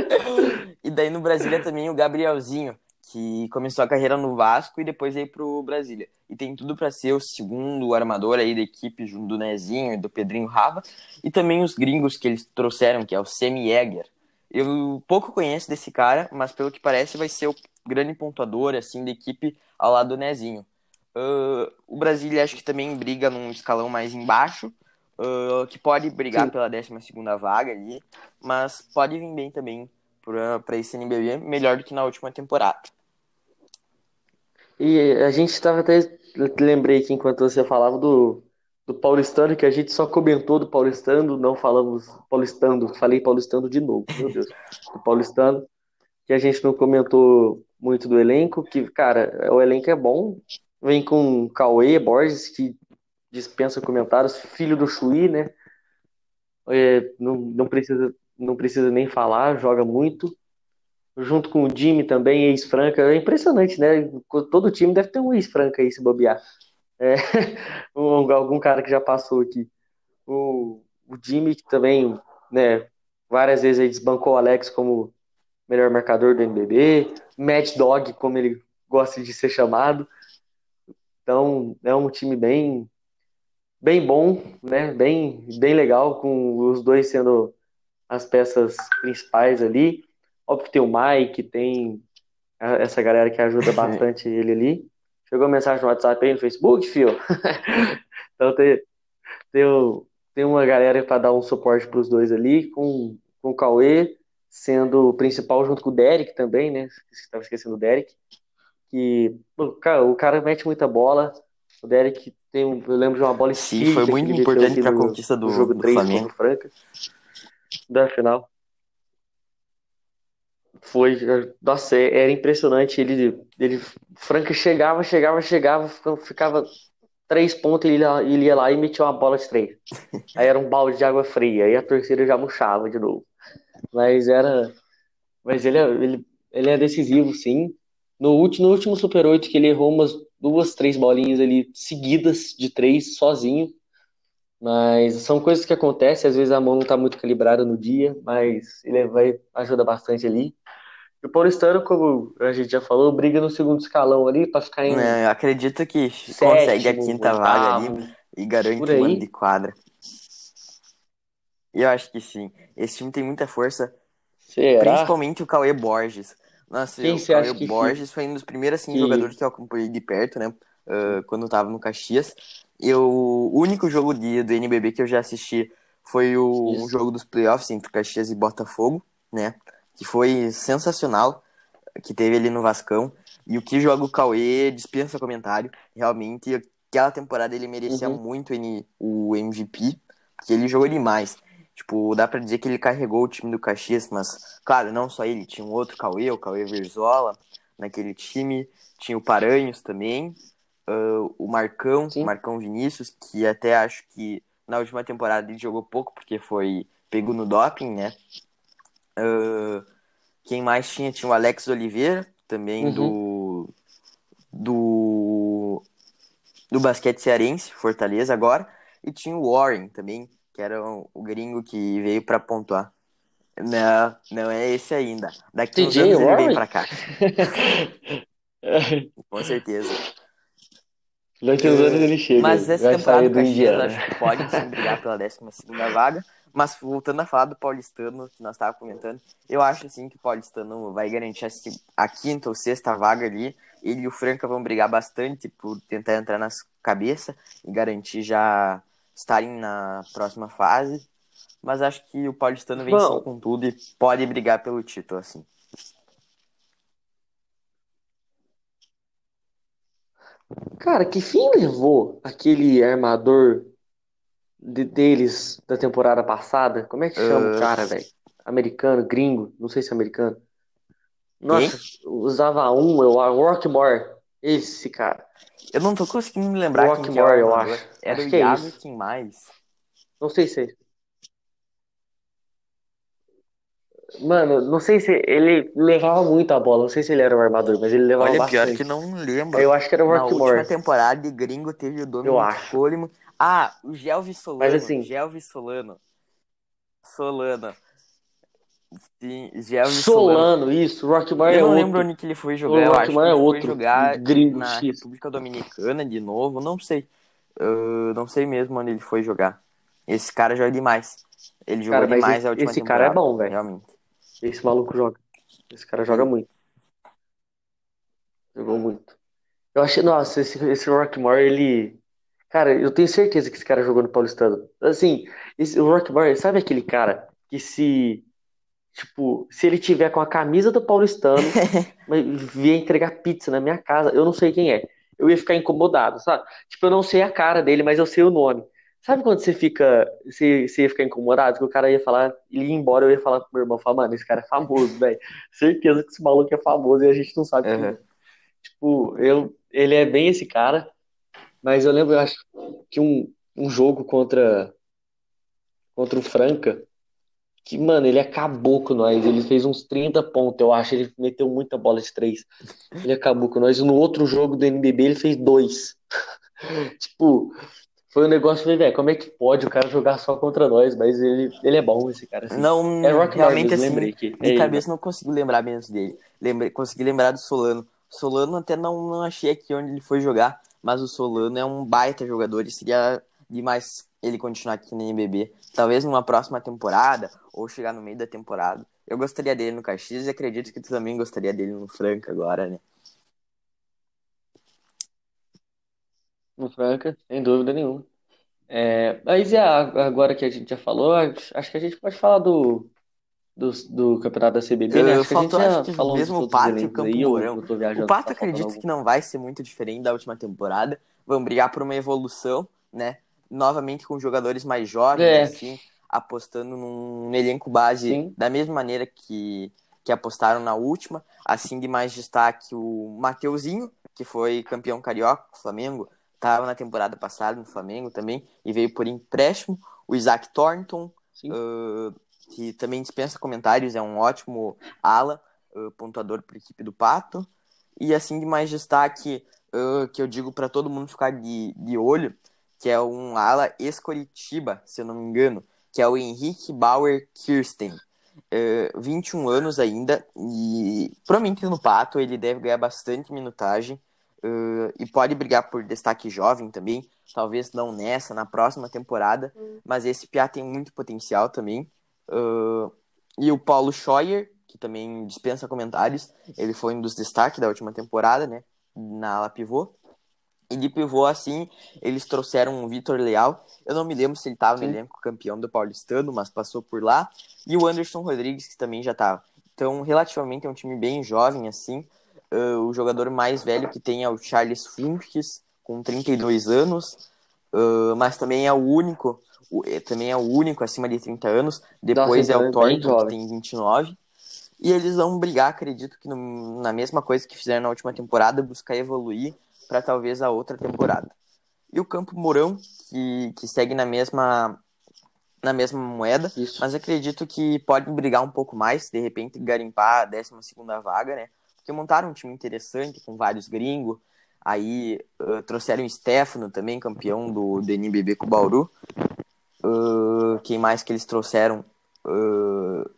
[laughs] e daí no Brasília também o Gabrielzinho, que começou a carreira no Vasco e depois veio pro Brasília. E tem tudo para ser o segundo armador aí da equipe junto do Nezinho e do Pedrinho Rava. E também os gringos que eles trouxeram, que é o Semi Jäger. Eu pouco conheço desse cara, mas pelo que parece vai ser o grande pontuador assim da equipe ao lado do Nezinho. Uh, o Brasília acho que também briga num escalão mais embaixo, uh, que pode brigar Sim. pela 12 vaga ali, mas pode vir bem também para esse NBB, melhor do que na última temporada. E a gente estava até. Lembrei que enquanto você falava do, do Paulistano, que a gente só comentou do Paulistano, não falamos Paulistano, falei Paulistano de novo, meu Deus. Do Paulistano, que a gente não comentou muito do elenco, que, cara, o elenco é bom, vem com Cauê Borges, que dispensa comentários, filho do Chuí, né? É, não, não, precisa, não precisa nem falar, joga muito. Junto com o Jimmy também, ex-franca. É impressionante, né? Todo time deve ter um ex-franca aí, se bobear. É, [laughs] algum cara que já passou aqui. O, o Jimmy também, né? Várias vezes aí desbancou o Alex como melhor marcador do NBB. Mad Dog, como ele gosta de ser chamado. Então, é um time bem bem bom, né? Bem, bem legal, com os dois sendo as peças principais ali. Óbvio que tem o Mike, tem essa galera que ajuda [laughs] bastante ele ali. Chegou mensagem no WhatsApp aí no Facebook, fio. [laughs] então tem, tem, tem uma galera para dar um suporte para os dois ali, com, com o Cauê sendo o principal junto com o Derek também, né? Estava esquecendo o Derek. Que o cara, o cara mete muita bola. O Derek tem um, eu lembro de uma bola Sim, foi muito importante para a conquista do, jogo do 3 Flamengo. Franca, da final. Foi, nossa, é, era impressionante. Ele, ele, Franca chegava, chegava, chegava, ficava três pontos e ele, ele ia lá e metia uma bola de três. Aí era um balde de água fria, aí a torcida já murchava de novo. Mas era, mas ele, é, ele, ele é decisivo, sim. No último, no último Super 8 que ele errou umas duas, três bolinhas ali seguidas de três, sozinho. Mas são coisas que acontecem, às vezes a mão não está muito calibrada no dia, mas ele vai ajuda bastante ali. E o Paulistano, como a gente já falou, briga no segundo escalão ali para ficar em. É, acredito que sétimo, consegue a quinta oitavo, vaga ali e garante o ano de quadra. Eu acho que sim. Esse time tem muita força, Será? principalmente o Cauê Borges. Nossa, Quem o você acha Cauê que Borges foi um dos primeiros assim, que- jogadores que eu acompanhei de perto, né? ah, quando eu tava no Caxias. Eu, o único jogo de, do NBB que eu já assisti foi o Isso. um jogo dos playoffs entre Caxias e Botafogo, né? Que foi sensacional, que teve ali no Vascão. E o que joga o Cauê dispensa comentário. Realmente, aquela temporada ele merecia Uhum. muito o MVP, porque ele jogou demais. Tipo, dá pra dizer que ele carregou o time do Caxias, mas, claro, não só ele, tinha um outro Cauê, o Cauê Verzola, naquele time, tinha o Paranhos também, ah, o Marcão, Sim. o Marcão Vinícius, que até acho que na última temporada ele jogou pouco, porque foi pego no doping, né? Ah, quem mais tinha? Tinha o Alex Oliveira, também Uhum. do, do, do basquete cearense, Fortaleza agora, e tinha o Warren também, que era o, o gringo que veio pra pontuar. Não, não é esse ainda. Daqui uns anos ele Warren? vem pra cá, [laughs] com certeza. Daqui uns anos ele chega. Mas essa temporada do Caxias acho que pode sim brigar pela 12 vaga. Mas voltando a falar do Paulistano, que nós estávamos comentando, eu acho assim que o Paulistano vai garantir a quinta ou sexta vaga ali. Ele e o Franca vão brigar bastante por tentar entrar nas cabeças e garantir já estarem na próxima fase. Mas acho que o Paulistano Bom. sim com tudo e pode brigar pelo título, assim. Cara, que fim levou aquele armador de- deles da temporada passada? Como é que chama o Ah. cara, velho? Americano, gringo, não sei se é americano. Nossa, usava um, eu acho, Rockmore. Esse cara. Eu não tô conseguindo me lembrar quem que Rockmore, eu acho. Era Acho o que é e quem mais? Não sei se é. Mano, não sei se ele levava muito a bola. Não sei se ele era o armador, mas ele levava Olha, pior bastante. que não lembro. Eu acho que era o Na última temporada de gringo teve o Dominic. Coleman. Ah, o Gelvis Solano. Mas assim- Gelvis Solano. Solano. Sim, Solano. Solano, isso. Rockmore é Eu não outro. lembro onde que ele foi O jogar. Eu acho que Rockmore é ele foi outro. jogar Gringo na. República Dominicana de novo. Não sei. Eu não sei mesmo onde ele foi jogar. Esse cara joga demais. Ele jogou Cara, mas demais esse- a última esse cara é bom, velho. Realmente. Esse maluco joga. Esse cara joga muito. Jogou muito. Eu achei, nossa, esse, esse Rockmore, ele. Cara, eu tenho certeza que esse cara jogou no Paulistano. Assim, esse, o Rockmore, sabe aquele cara que se. Tipo, se ele tiver com a camisa do Paulistano, [laughs] vier entregar pizza na minha casa, eu não sei quem é. Eu ia ficar incomodado, sabe? Tipo, eu não sei a cara dele, mas eu sei o nome. Sabe quando você fica. Você, você ia ficar incomodado? Que o cara ia falar, ele ia embora, eu ia falar pro meu irmão, falar, mano, esse cara é famoso, velho. Certeza que esse maluco é famoso e a gente não sabe é. Uhum. Tipo, eu, ele é bem esse cara, mas eu lembro, eu acho que um, um jogo contra, contra o Franca, que, mano, ele acabou com nós. Ele fez uns 30 pontos, eu acho. Ele meteu muita bola de três. Ele acabou com nós. E no outro jogo do NBB, ele fez dois. [laughs] Tipo, foi um negócio, velho, como é que pode o cara jogar só contra nós? Mas ele, ele é bom, esse cara. Assim. Não, É Rock realmente Marbles, assim, lembrei que é de ele, cabeça não consigo lembrar menos dele. Lembrei, consegui lembrar do Solano. Solano até não, não achei aqui onde ele foi jogar, mas o Solano é um baita jogador e seria demais ele continuar aqui no NBB. Talvez numa próxima temporada, ou chegar no meio da temporada. Eu gostaria dele no Caxias e acredito que tu também gostaria dele no Franca agora, né? No Franca, sem dúvida nenhuma. É, mas e a- agora que a gente já falou, acho que a gente pode falar do, do, do campeonato da CBB, né? Acho que a gente faltou, já falou mesmo o Pato e o Campo aí, Mourão. O Pato acredito que não vai ser muito diferente da última temporada. Vão brigar por uma evolução, né? Novamente com jogadores mais jovens, É. assim, apostando num elenco base Sim. da mesma maneira que, que apostaram na última. Assim, de mais destaque, o Mateuzinho, que foi campeão carioca com o Flamengo, estava na temporada passada no Flamengo também, e veio por empréstimo. O Isaac Thornton, uh, que também dispensa comentários, é um ótimo ala, uh, pontuador para a equipe do Pato. E assim de mais destaque, uh, que eu digo para todo mundo ficar de, de olho, que é um ala ex-Coritiba, se eu não me engano, que é o Henrique Bauer Kirsten. Uh, 21 anos ainda, e provavelmente no Pato ele deve ganhar bastante minutagem. uh, e pode brigar por destaque jovem também. Talvez não nessa, na próxima temporada, mas esse Piá tem muito potencial também. Uh, e o Paulo Scheuer, que também dispensa comentários, ele foi um dos destaques da última temporada, né? Na ala pivô. E de pivô, assim, eles trouxeram o Vitor Leal. Eu não me lembro se ele estava no elenco campeão do Paulistano, mas passou por lá. E o Anderson Rodrigues, que também já estava. Então, relativamente, é um time bem jovem, assim. Uh, o jogador mais velho que tem é o Charles Funks, com 32 anos. Uh, mas também é o único, o, é, também é o único acima de 30 anos. Depois Nossa, é o Thornton, que tem 29. E eles vão brigar, acredito que no, na mesma coisa que fizeram na última temporada, buscar evoluir para talvez a outra temporada. E o Campo Mourão, que, que segue na mesma na mesma moeda, Isso. mas acredito que pode brigar um pouco mais, de repente garimpar a 12 vaga, né? Porque montaram um time interessante com vários gringos. Aí uh, trouxeram o Stefano também, campeão do, do NBB com o Bauru. Uh, quem mais que eles trouxeram? Uh,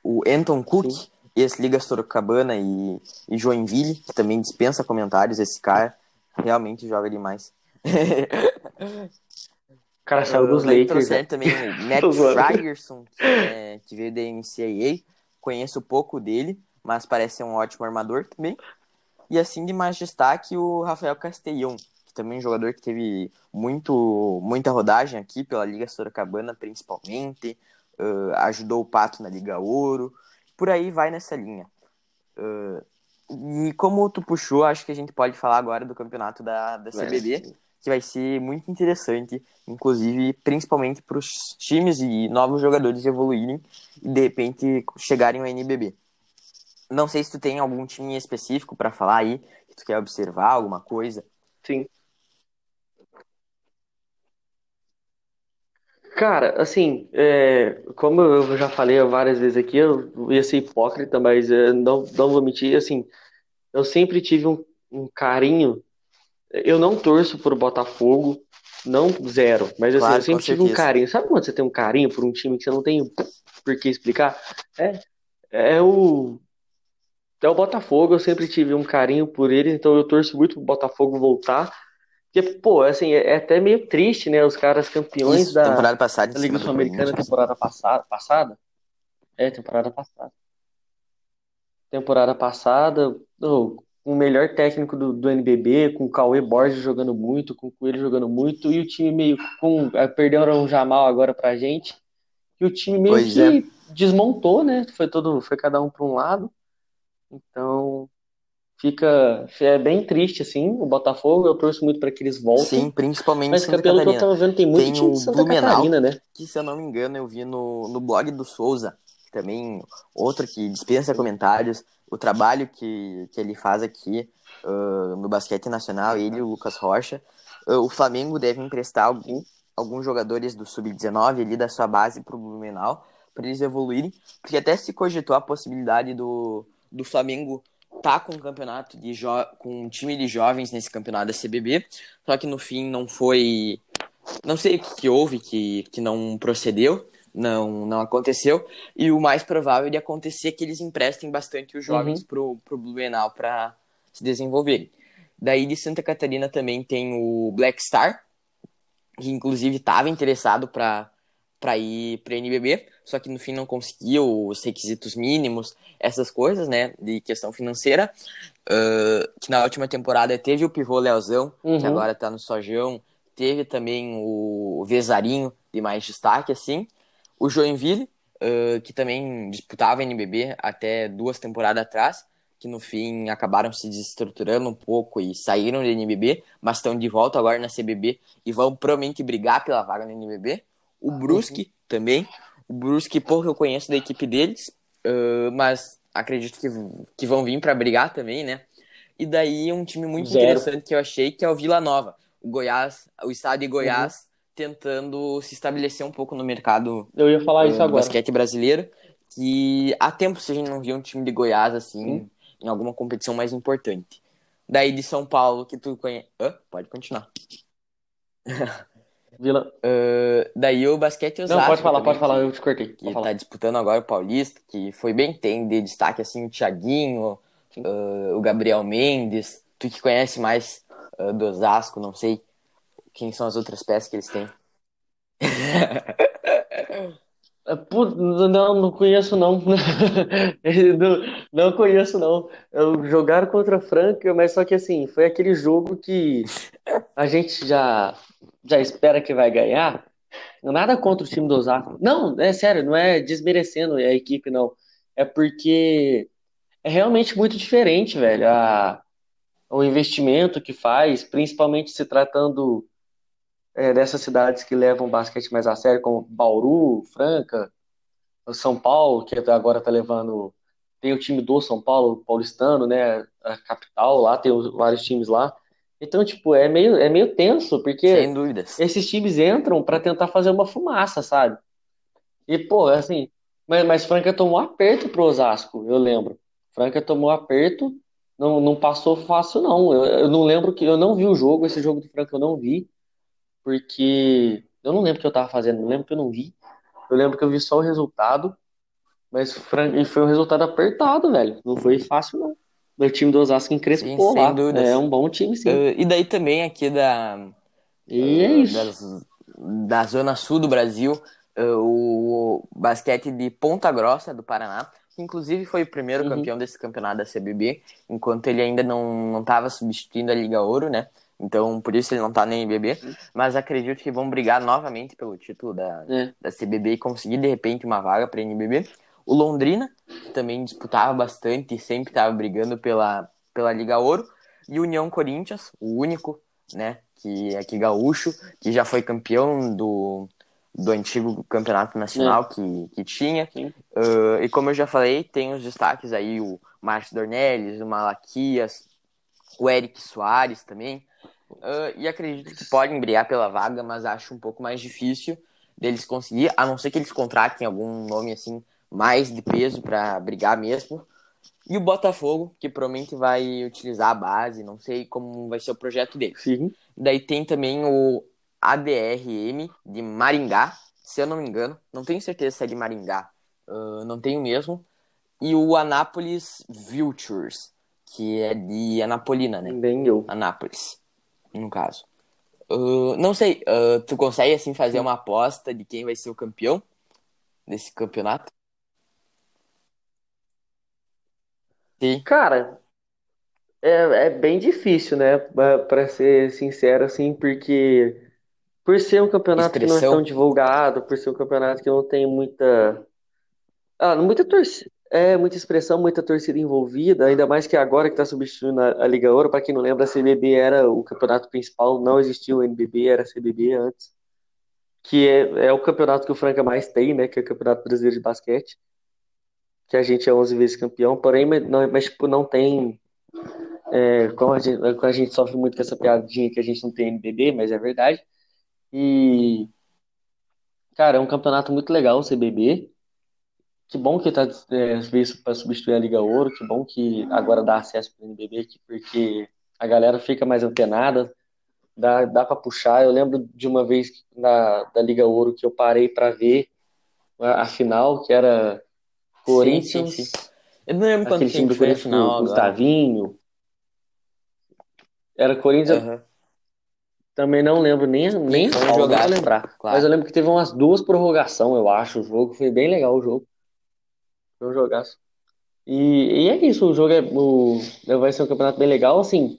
o Anton Cook, ex-Liga Sorocabana e, e Joinville, que também dispensa comentários. Esse cara realmente joga demais. [laughs] O cara saiu dos Lakers. Trouxeram né? também o [laughs] Matt Frierson, que, é, que veio da NCAA. Conheço pouco dele, mas parece ser um ótimo armador também. E assim de mais destaque, o Rafael Castellón, que também é um jogador que teve muito, muita rodagem aqui pela Liga Sorocabana, principalmente. Uh, ajudou o Pato na Liga Ouro. Por aí vai nessa linha. Uh, e como tu puxou, acho que a gente pode falar agora do campeonato da, da CBB, que vai ser muito interessante, inclusive, principalmente para os times e novos jogadores evoluírem e de repente chegarem ao NBB. Não sei se tu tem algum time específico para falar aí, que tu quer observar alguma coisa. Sim. Cara, assim, é, como eu já falei várias vezes aqui, eu ia ser hipócrita, mas é, não, não vou mentir, assim, eu sempre tive um, um carinho. Eu não torço por Botafogo, não zero, mas assim, claro, eu sempre tive um carinho. Sabe quando você tem um carinho por um time que você não tem por que explicar? É, é o é o Botafogo, eu sempre tive um carinho por ele, então eu torço muito pro Botafogo voltar. Porque, pô, assim, é, é até meio triste, né? Os caras campeões Isso, da, temporada passada, da Liga Sul-Americana, temporada passada, passada. É, temporada passada. Temporada passada, oh, o melhor técnico do, do NBB, com o Cauê Borges jogando muito, com o Coelho jogando muito, e o time meio com. É, perderam o Jamal agora pra gente. E o time meio pois que é. desmontou, né? Foi todo. Foi cada um para um lado. Então, fica é bem triste assim o Botafogo eu torço muito para que eles voltem. Sim principalmente mas Santa pelo Catarina. que eu tava vendo tem muito tem time de Santa Blumenau, Catarina né? que se eu não me engano eu vi no, no blog do Souza também outro que dispensa comentários o trabalho que, que ele faz aqui uh, no basquete nacional ele e o Lucas Rocha. Uh, o Flamengo deve emprestar algum, alguns jogadores do sub-19 ali da sua base para o Blumenau para eles evoluírem porque até se cogitou a possibilidade do do Flamengo tá com um campeonato de com um time de jovens nesse campeonato da CBB, só que no fim não foi não sei o que, que houve que, que não procedeu, não não aconteceu, e o mais provável de acontecer é que eles emprestem bastante os jovens uhum. pro pro Blumenau para se desenvolverem. Daí de Santa Catarina também tem o Black Star, que inclusive estava interessado para para ir para NBB, só que no fim não conseguiu os requisitos mínimos, essas coisas, né, de questão financeira. Uh, que na última temporada teve o pivô Leozão, uhum. que agora tá no Sojão, teve também o Vezarinho, de mais destaque, assim. O Joinville, uh, que também disputava NBB até duas temporadas atrás, que no fim acabaram se desestruturando um pouco e saíram do NBB, mas estão de volta agora na CBB e vão provavelmente brigar pela vaga no NBB. O Brusque uhum. também. O Brusque, pouco eu conheço da equipe deles, uh, mas acredito que, que vão vir para brigar também, né? E daí um time muito Zero. interessante que eu achei, que é o Vila Nova. O Goiás, o estado de Goiás, uhum. tentando se estabelecer um pouco no mercado eu ia falar isso agora. basquete brasileiro. Que há tempo se a gente não via um time de Goiás assim, uhum. em alguma competição mais importante. Daí de São Paulo, que tu conhece. Ah, pode continuar. [laughs] Vila. Uh, daí o basquete Osasco. Não, pode falar, pode falar, eu te cortei. Que tá disputando agora o Paulista, que foi bem, tem de destaque assim o Thiaguinho, uh, o Gabriel Mendes, Tu que conhece mais uh, do Osasco, não sei quem são as outras peças que eles têm. [laughs] É, não, não conheço não. [laughs] não. Não conheço não. Eu jogaram contra a Franca, mas só que assim, foi aquele jogo que a gente já já espera que vai ganhar. Nada contra o time do Osasco. Não, é sério, não é desmerecendo a equipe não. É porque é realmente muito diferente, velho, a, o investimento que faz, principalmente se tratando é, dessas cidades que levam o basquete mais a sério, como Bauru, Franca, São Paulo, que agora está levando. Tem o time do São Paulo, paulistano, né? A capital lá, tem vários times lá. Então, tipo, é meio, é meio tenso, porque Sem dúvidas. esses times entram para tentar fazer uma fumaça, sabe? E, pô, assim, mas, mas Franca tomou aperto pro Osasco, eu lembro. Franca tomou aperto, não, não passou fácil, não. Eu, eu não lembro que eu não vi o jogo, esse jogo do Franca eu não vi porque eu não lembro o que eu tava fazendo, não lembro que eu não vi. Eu lembro que eu vi só o resultado, mas foi um resultado apertado, velho. Não foi fácil, não. O time do Osasco encrespou lá. Dúvidas. É um bom time, sim. Uh, e daí também aqui da, isso. Das, da zona sul do Brasil, uh, o basquete de Ponta Grossa, do Paraná, que inclusive foi o primeiro uhum. campeão desse campeonato da CBB, enquanto ele ainda não estava substituindo a Liga Ouro, né? Então, por isso ele não tá nem em BB. Mas acredito que vão brigar novamente pelo título da, é. da CBB e conseguir, de repente, uma vaga para NBB. O Londrina, que também disputava bastante e sempre estava brigando pela, pela Liga Ouro. E o União Corinthians, o único, né, que é aqui gaúcho, que já foi campeão do, do antigo campeonato nacional é. que, que tinha. Uh, e como eu já falei, tem os destaques aí, o Márcio Dornelles, o Malaquias, o Eric Soares também. Uh, e acredito que podem brigar pela vaga, mas acho um pouco mais difícil deles conseguir, a não ser que eles contratem algum nome assim mais de peso para brigar mesmo. E o Botafogo, que provavelmente vai utilizar a base, não sei como vai ser o projeto deles. Sim. Daí tem também o ADRM de Maringá, se eu não me engano, não tenho certeza se é de Maringá, uh, não tenho mesmo. E o Anápolis Vultures, que é de Anapolina, né? Bem eu. Anápolis no caso. Uh, não sei, uh, tu consegue assim fazer uma aposta de quem vai ser o campeão desse campeonato? Sim. Cara, é, é bem difícil, né? Para ser sincero, assim, porque por ser um campeonato Expressão. que não é tão divulgado, por ser um campeonato que não tem muita. Ah, muita torcida. É, muita expressão, muita torcida envolvida, ainda mais que agora que está substituindo a, Liga Ouro, para quem não lembra, a CBB era o campeonato principal, não existia o NBB, era a CBB antes, que é, é o campeonato que o Franca mais tem, né, que é o Campeonato Brasileiro de Basquete, que a gente é 11 vezes campeão, porém, não, mas tipo, não tem, é, como, a gente, a gente sofre muito com essa piadinha que a gente não tem NBB, mas é verdade, e, cara, é um campeonato muito legal o CBB, que bom que está é, para substituir a Liga Ouro, que bom que agora dá acesso para o NBB, aqui, porque a galera fica mais antenada, dá, dá para puxar. Eu lembro de uma vez na, da Liga Ouro que eu parei para ver a, a, final, que era Corinthians. Sim, sim, sim. Eu não lembro quando time do Corinthians, final, Gustavinho. Era Corinthians. Uhum. Também não lembro nem, nem jogar lembrar. Claro. Mas eu lembro que teve umas duas prorrogação, eu acho. O jogo foi bem legal o jogo. Foi um jogaço. E, e é isso, o jogo é, o, vai ser um campeonato bem legal. Assim,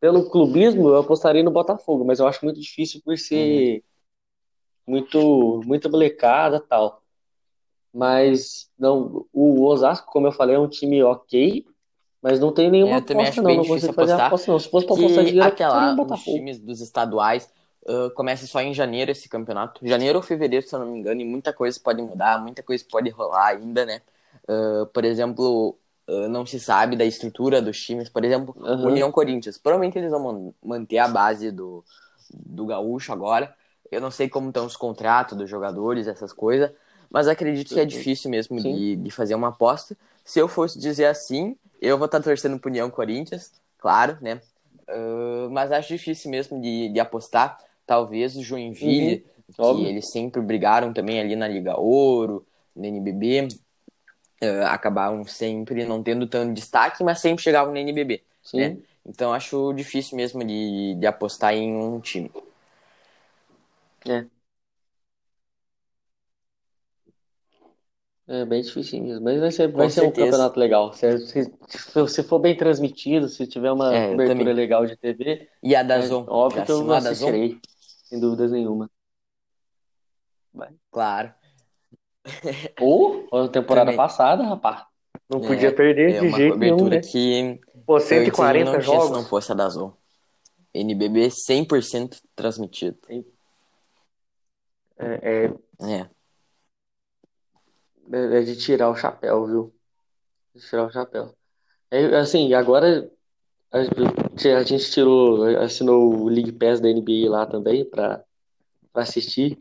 pelo clubismo, eu apostaria no Botafogo, mas eu acho muito difícil por ser uhum. muito, muita molecada tal. Mas não, o Osasco, como eu falei, é um time ok, mas não tem nenhuma é, aposta, não. Não consigo fazer aposta, não. Se fosse pra apostar dinheiro, aquela, os times dos estaduais uh, começa só em janeiro esse campeonato. Janeiro ou fevereiro, se eu não me engano, e muita coisa pode mudar, muita coisa pode rolar ainda, né? Uh, por exemplo, uh, não se sabe da estrutura dos times. Por exemplo, uhum. União Corinthians. Provavelmente eles vão manter a base do, do Gaúcho agora. Eu não sei como estão os contratos dos jogadores, essas coisas. Mas acredito que é difícil mesmo de, de fazer uma aposta. Se eu fosse dizer assim, eu vou estar torcendo pro União Corinthians, claro, né? Uh, mas acho difícil mesmo de, de apostar. Talvez o Joinville, uhum. que eles sempre brigaram também ali na Liga Ouro, no NBB uh, acabavam sempre não tendo tanto destaque, mas sempre chegavam no NBB, Sim. né? Então acho difícil mesmo de, de apostar em um time. É. É bem difícil mesmo, mas vai ser, vai ser um campeonato legal. Se, se, se for bem transmitido, se tiver uma é, cobertura legal de TV, e a Dazon, é, óbvio que eu assistirei, sem dúvidas nenhuma. Vai. Claro. [laughs] Ou a temporada também. passada, rapaz. Não podia é, perder é de jeito nenhum, né? que Pô, 140 não jogos. se não fosse a Dazon. NBB 100% transmitido. É, é, é. É de tirar o chapéu, viu? De tirar o chapéu. É, assim, agora a, a gente tirou, assinou o League Pass da NBA lá também pra, pra assistir.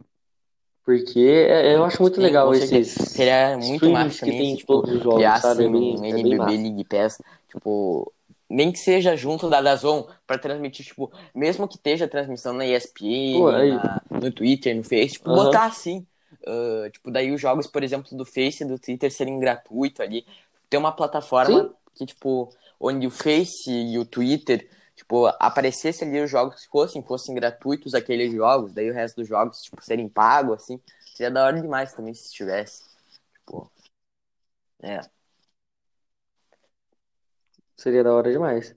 Porque é, eu acho muito Sim, legal esses. Seria muito massa que tem tipo, todos os jogos, sabe? É bem, um NBB é League Pass, tipo, nem que seja junto da Dazon para transmitir, tipo, mesmo que esteja transmissão na ESPN, Pô, na, no Twitter, no Face, tipo, botar assim. Uh, tipo, daí os jogos, por exemplo, do Face e do Twitter serem gratuitos ali. Ter uma plataforma Sim. que, tipo, onde o Face e o Twitter, tipo, aparecesse ali os jogos que fossem, fossem gratuitos aqueles jogos, daí o resto dos jogos, tipo, serem pagos, assim. Seria da hora demais também se tivesse. Tipo, é. Seria da hora demais.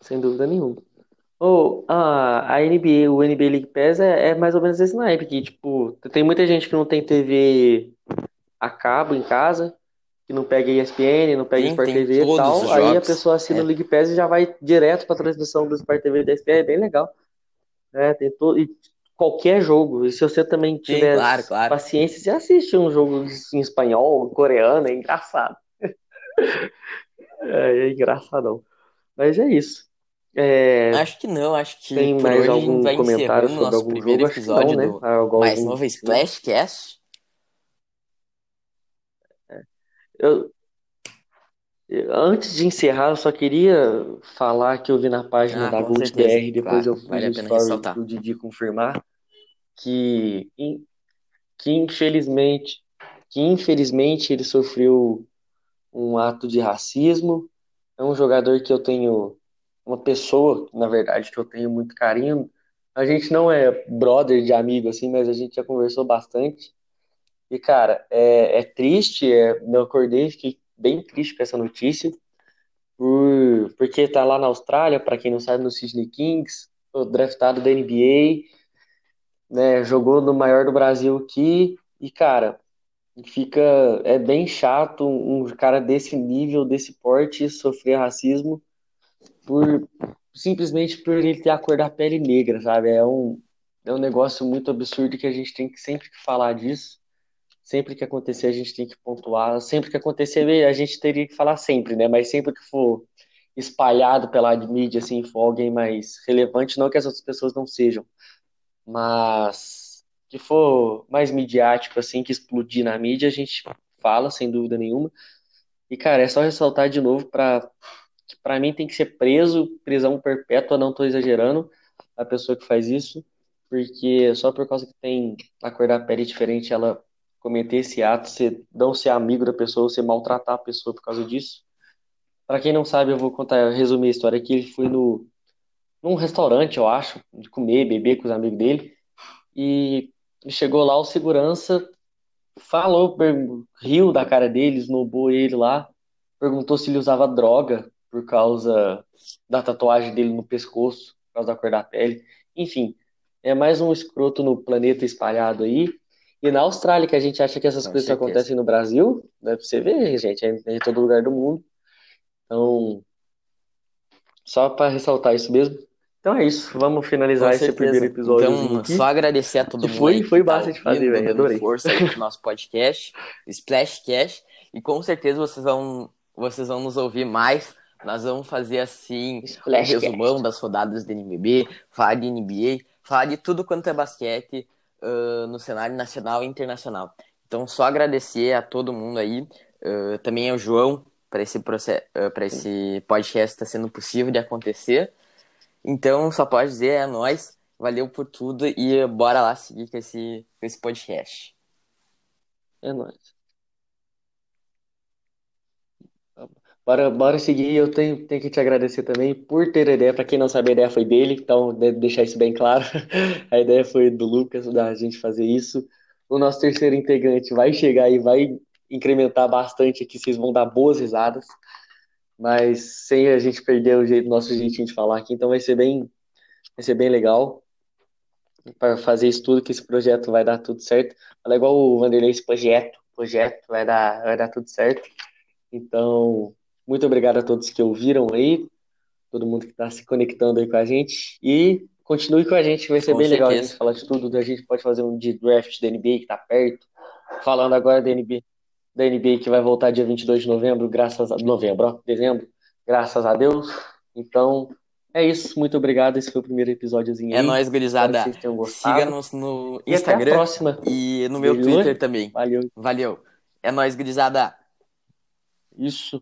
Sem dúvida nenhuma. Ou oh, a, a NBA, o NBA League Pass é, é mais ou menos esse naipe que, tipo, tem muita gente que não tem TV a cabo em casa, que não pega ESPN, não pega Sim, Sport TV e tal. Aí a pessoa assina é. o League Pass e já vai direto pra transmissão do Sport TV e da ESPN, é bem legal. É, tem todo, e qualquer jogo. E se você também tiver Sim, claro, claro. paciência, você assiste um jogo em espanhol, coreano, é engraçado. [laughs] é, é engraçadão. Mas é isso. É... Acho que não, acho que tem mais algum a comentário sobre algum jogo? episódio não, né? do algum... mais novo Splashcast. É. Eu... Antes de encerrar, eu só queria falar que eu vi na página ah, da Gold BR, depois claro, eu fui vale no story do Didi confirmar que, que infelizmente que infelizmente ele sofreu um ato de racismo. É um jogador que eu tenho uma pessoa, na verdade, que eu tenho muito carinho. A gente não é brother de amigo, assim, mas a gente já conversou bastante. E, cara, é, é triste, é, eu acordei, fiquei bem triste com essa notícia, por, porque tá lá na Austrália, para quem não sabe, no Sydney Kings, draftado da NBA, né, jogou no maior do Brasil aqui, e, cara, fica, é bem chato um cara desse nível, desse porte, sofrer racismo, por simplesmente por ele ter a cor da pele negra, sabe? É um, é um negócio muito absurdo que a gente tem que sempre falar disso. Sempre que acontecer, a gente tem que pontuar. Sempre que acontecer, a gente teria que falar sempre, né? Mas sempre que for espalhado pela mídia, assim, for alguém mais relevante, não que as outras pessoas não sejam, mas que for mais midiático, assim, que explodir na mídia, a gente fala, sem dúvida nenhuma. E, cara, é só ressaltar de novo para que para mim tem que ser preso, prisão perpétua, não estou exagerando, a pessoa que faz isso, porque só por causa que tem a cor da pele diferente, ela cometer esse ato, você não ser amigo da pessoa, você maltratar a pessoa por causa disso. Para quem não sabe, eu vou contar, resumir a história aqui. Ele foi no num restaurante, eu acho, de comer, beber com os amigos dele, e chegou lá o segurança falou, riu da cara dele, esnobou ele lá, perguntou se ele usava droga por causa da tatuagem dele no pescoço, por causa da cor da pele. Enfim, é mais um escroto no planeta espalhado aí. E na Austrália, que a gente acha que essas Com coisas certeza. acontecem no Brasil, deve pra você ver, gente, é em todo lugar do mundo. Então, só para ressaltar isso mesmo. Então é isso, vamos finalizar esse primeiro episódio. Então, aqui. só agradecer a todo mundo. Foi, foi bastante tá fazer, velho, adorei. Força aí pro nosso podcast, Splashcast, e com certeza vocês vão, vocês vão nos ouvir mais nós vamos fazer assim um resumão das rodadas da NBB, falar de NBA, falar de tudo quanto é basquete uh, no cenário nacional e internacional. Então, só agradecer a todo mundo aí, uh, também ao João, para esse, uh, esse podcast estar tá sendo possível de acontecer. Então, só pode dizer, é nóis, valeu por tudo e bora lá seguir com esse, com esse podcast. É nóis. Bora, bora seguir. Eu tenho, tenho que te agradecer também por ter a ideia. Para quem não sabe, a ideia foi dele, então deixar isso bem claro. [laughs] A ideia foi do Lucas, da gente fazer isso. O nosso terceiro integrante vai chegar e vai incrementar bastante aqui. Vocês vão dar boas risadas, mas sem a gente perder o jeito, nosso jeitinho de falar aqui. Então vai ser bem, vai ser bem legal para fazer isso tudo, que esse projeto vai dar tudo certo. Fala igual o Vanderlei, esse projeto, projeto vai dar, vai dar tudo certo. Então, muito obrigado a todos que ouviram aí, todo mundo que está se conectando aí com a gente. E continue com a gente, vai ser Com bem legal a certeza. gente falar de tudo. A gente pode fazer um de draft da NBA que está perto. Falando agora da NBA, da NBA que vai voltar dia 22 de novembro, graças a novembro, ó, dezembro, graças a Deus. Então, é isso. Muito obrigado. Esse foi o primeiro episódiozinho É aí. nóis, gurizada. Siga-nos no E Instagram próxima. e no meu? Twitter também. Valeu. Valeu. É nóis, gurizada. Isso.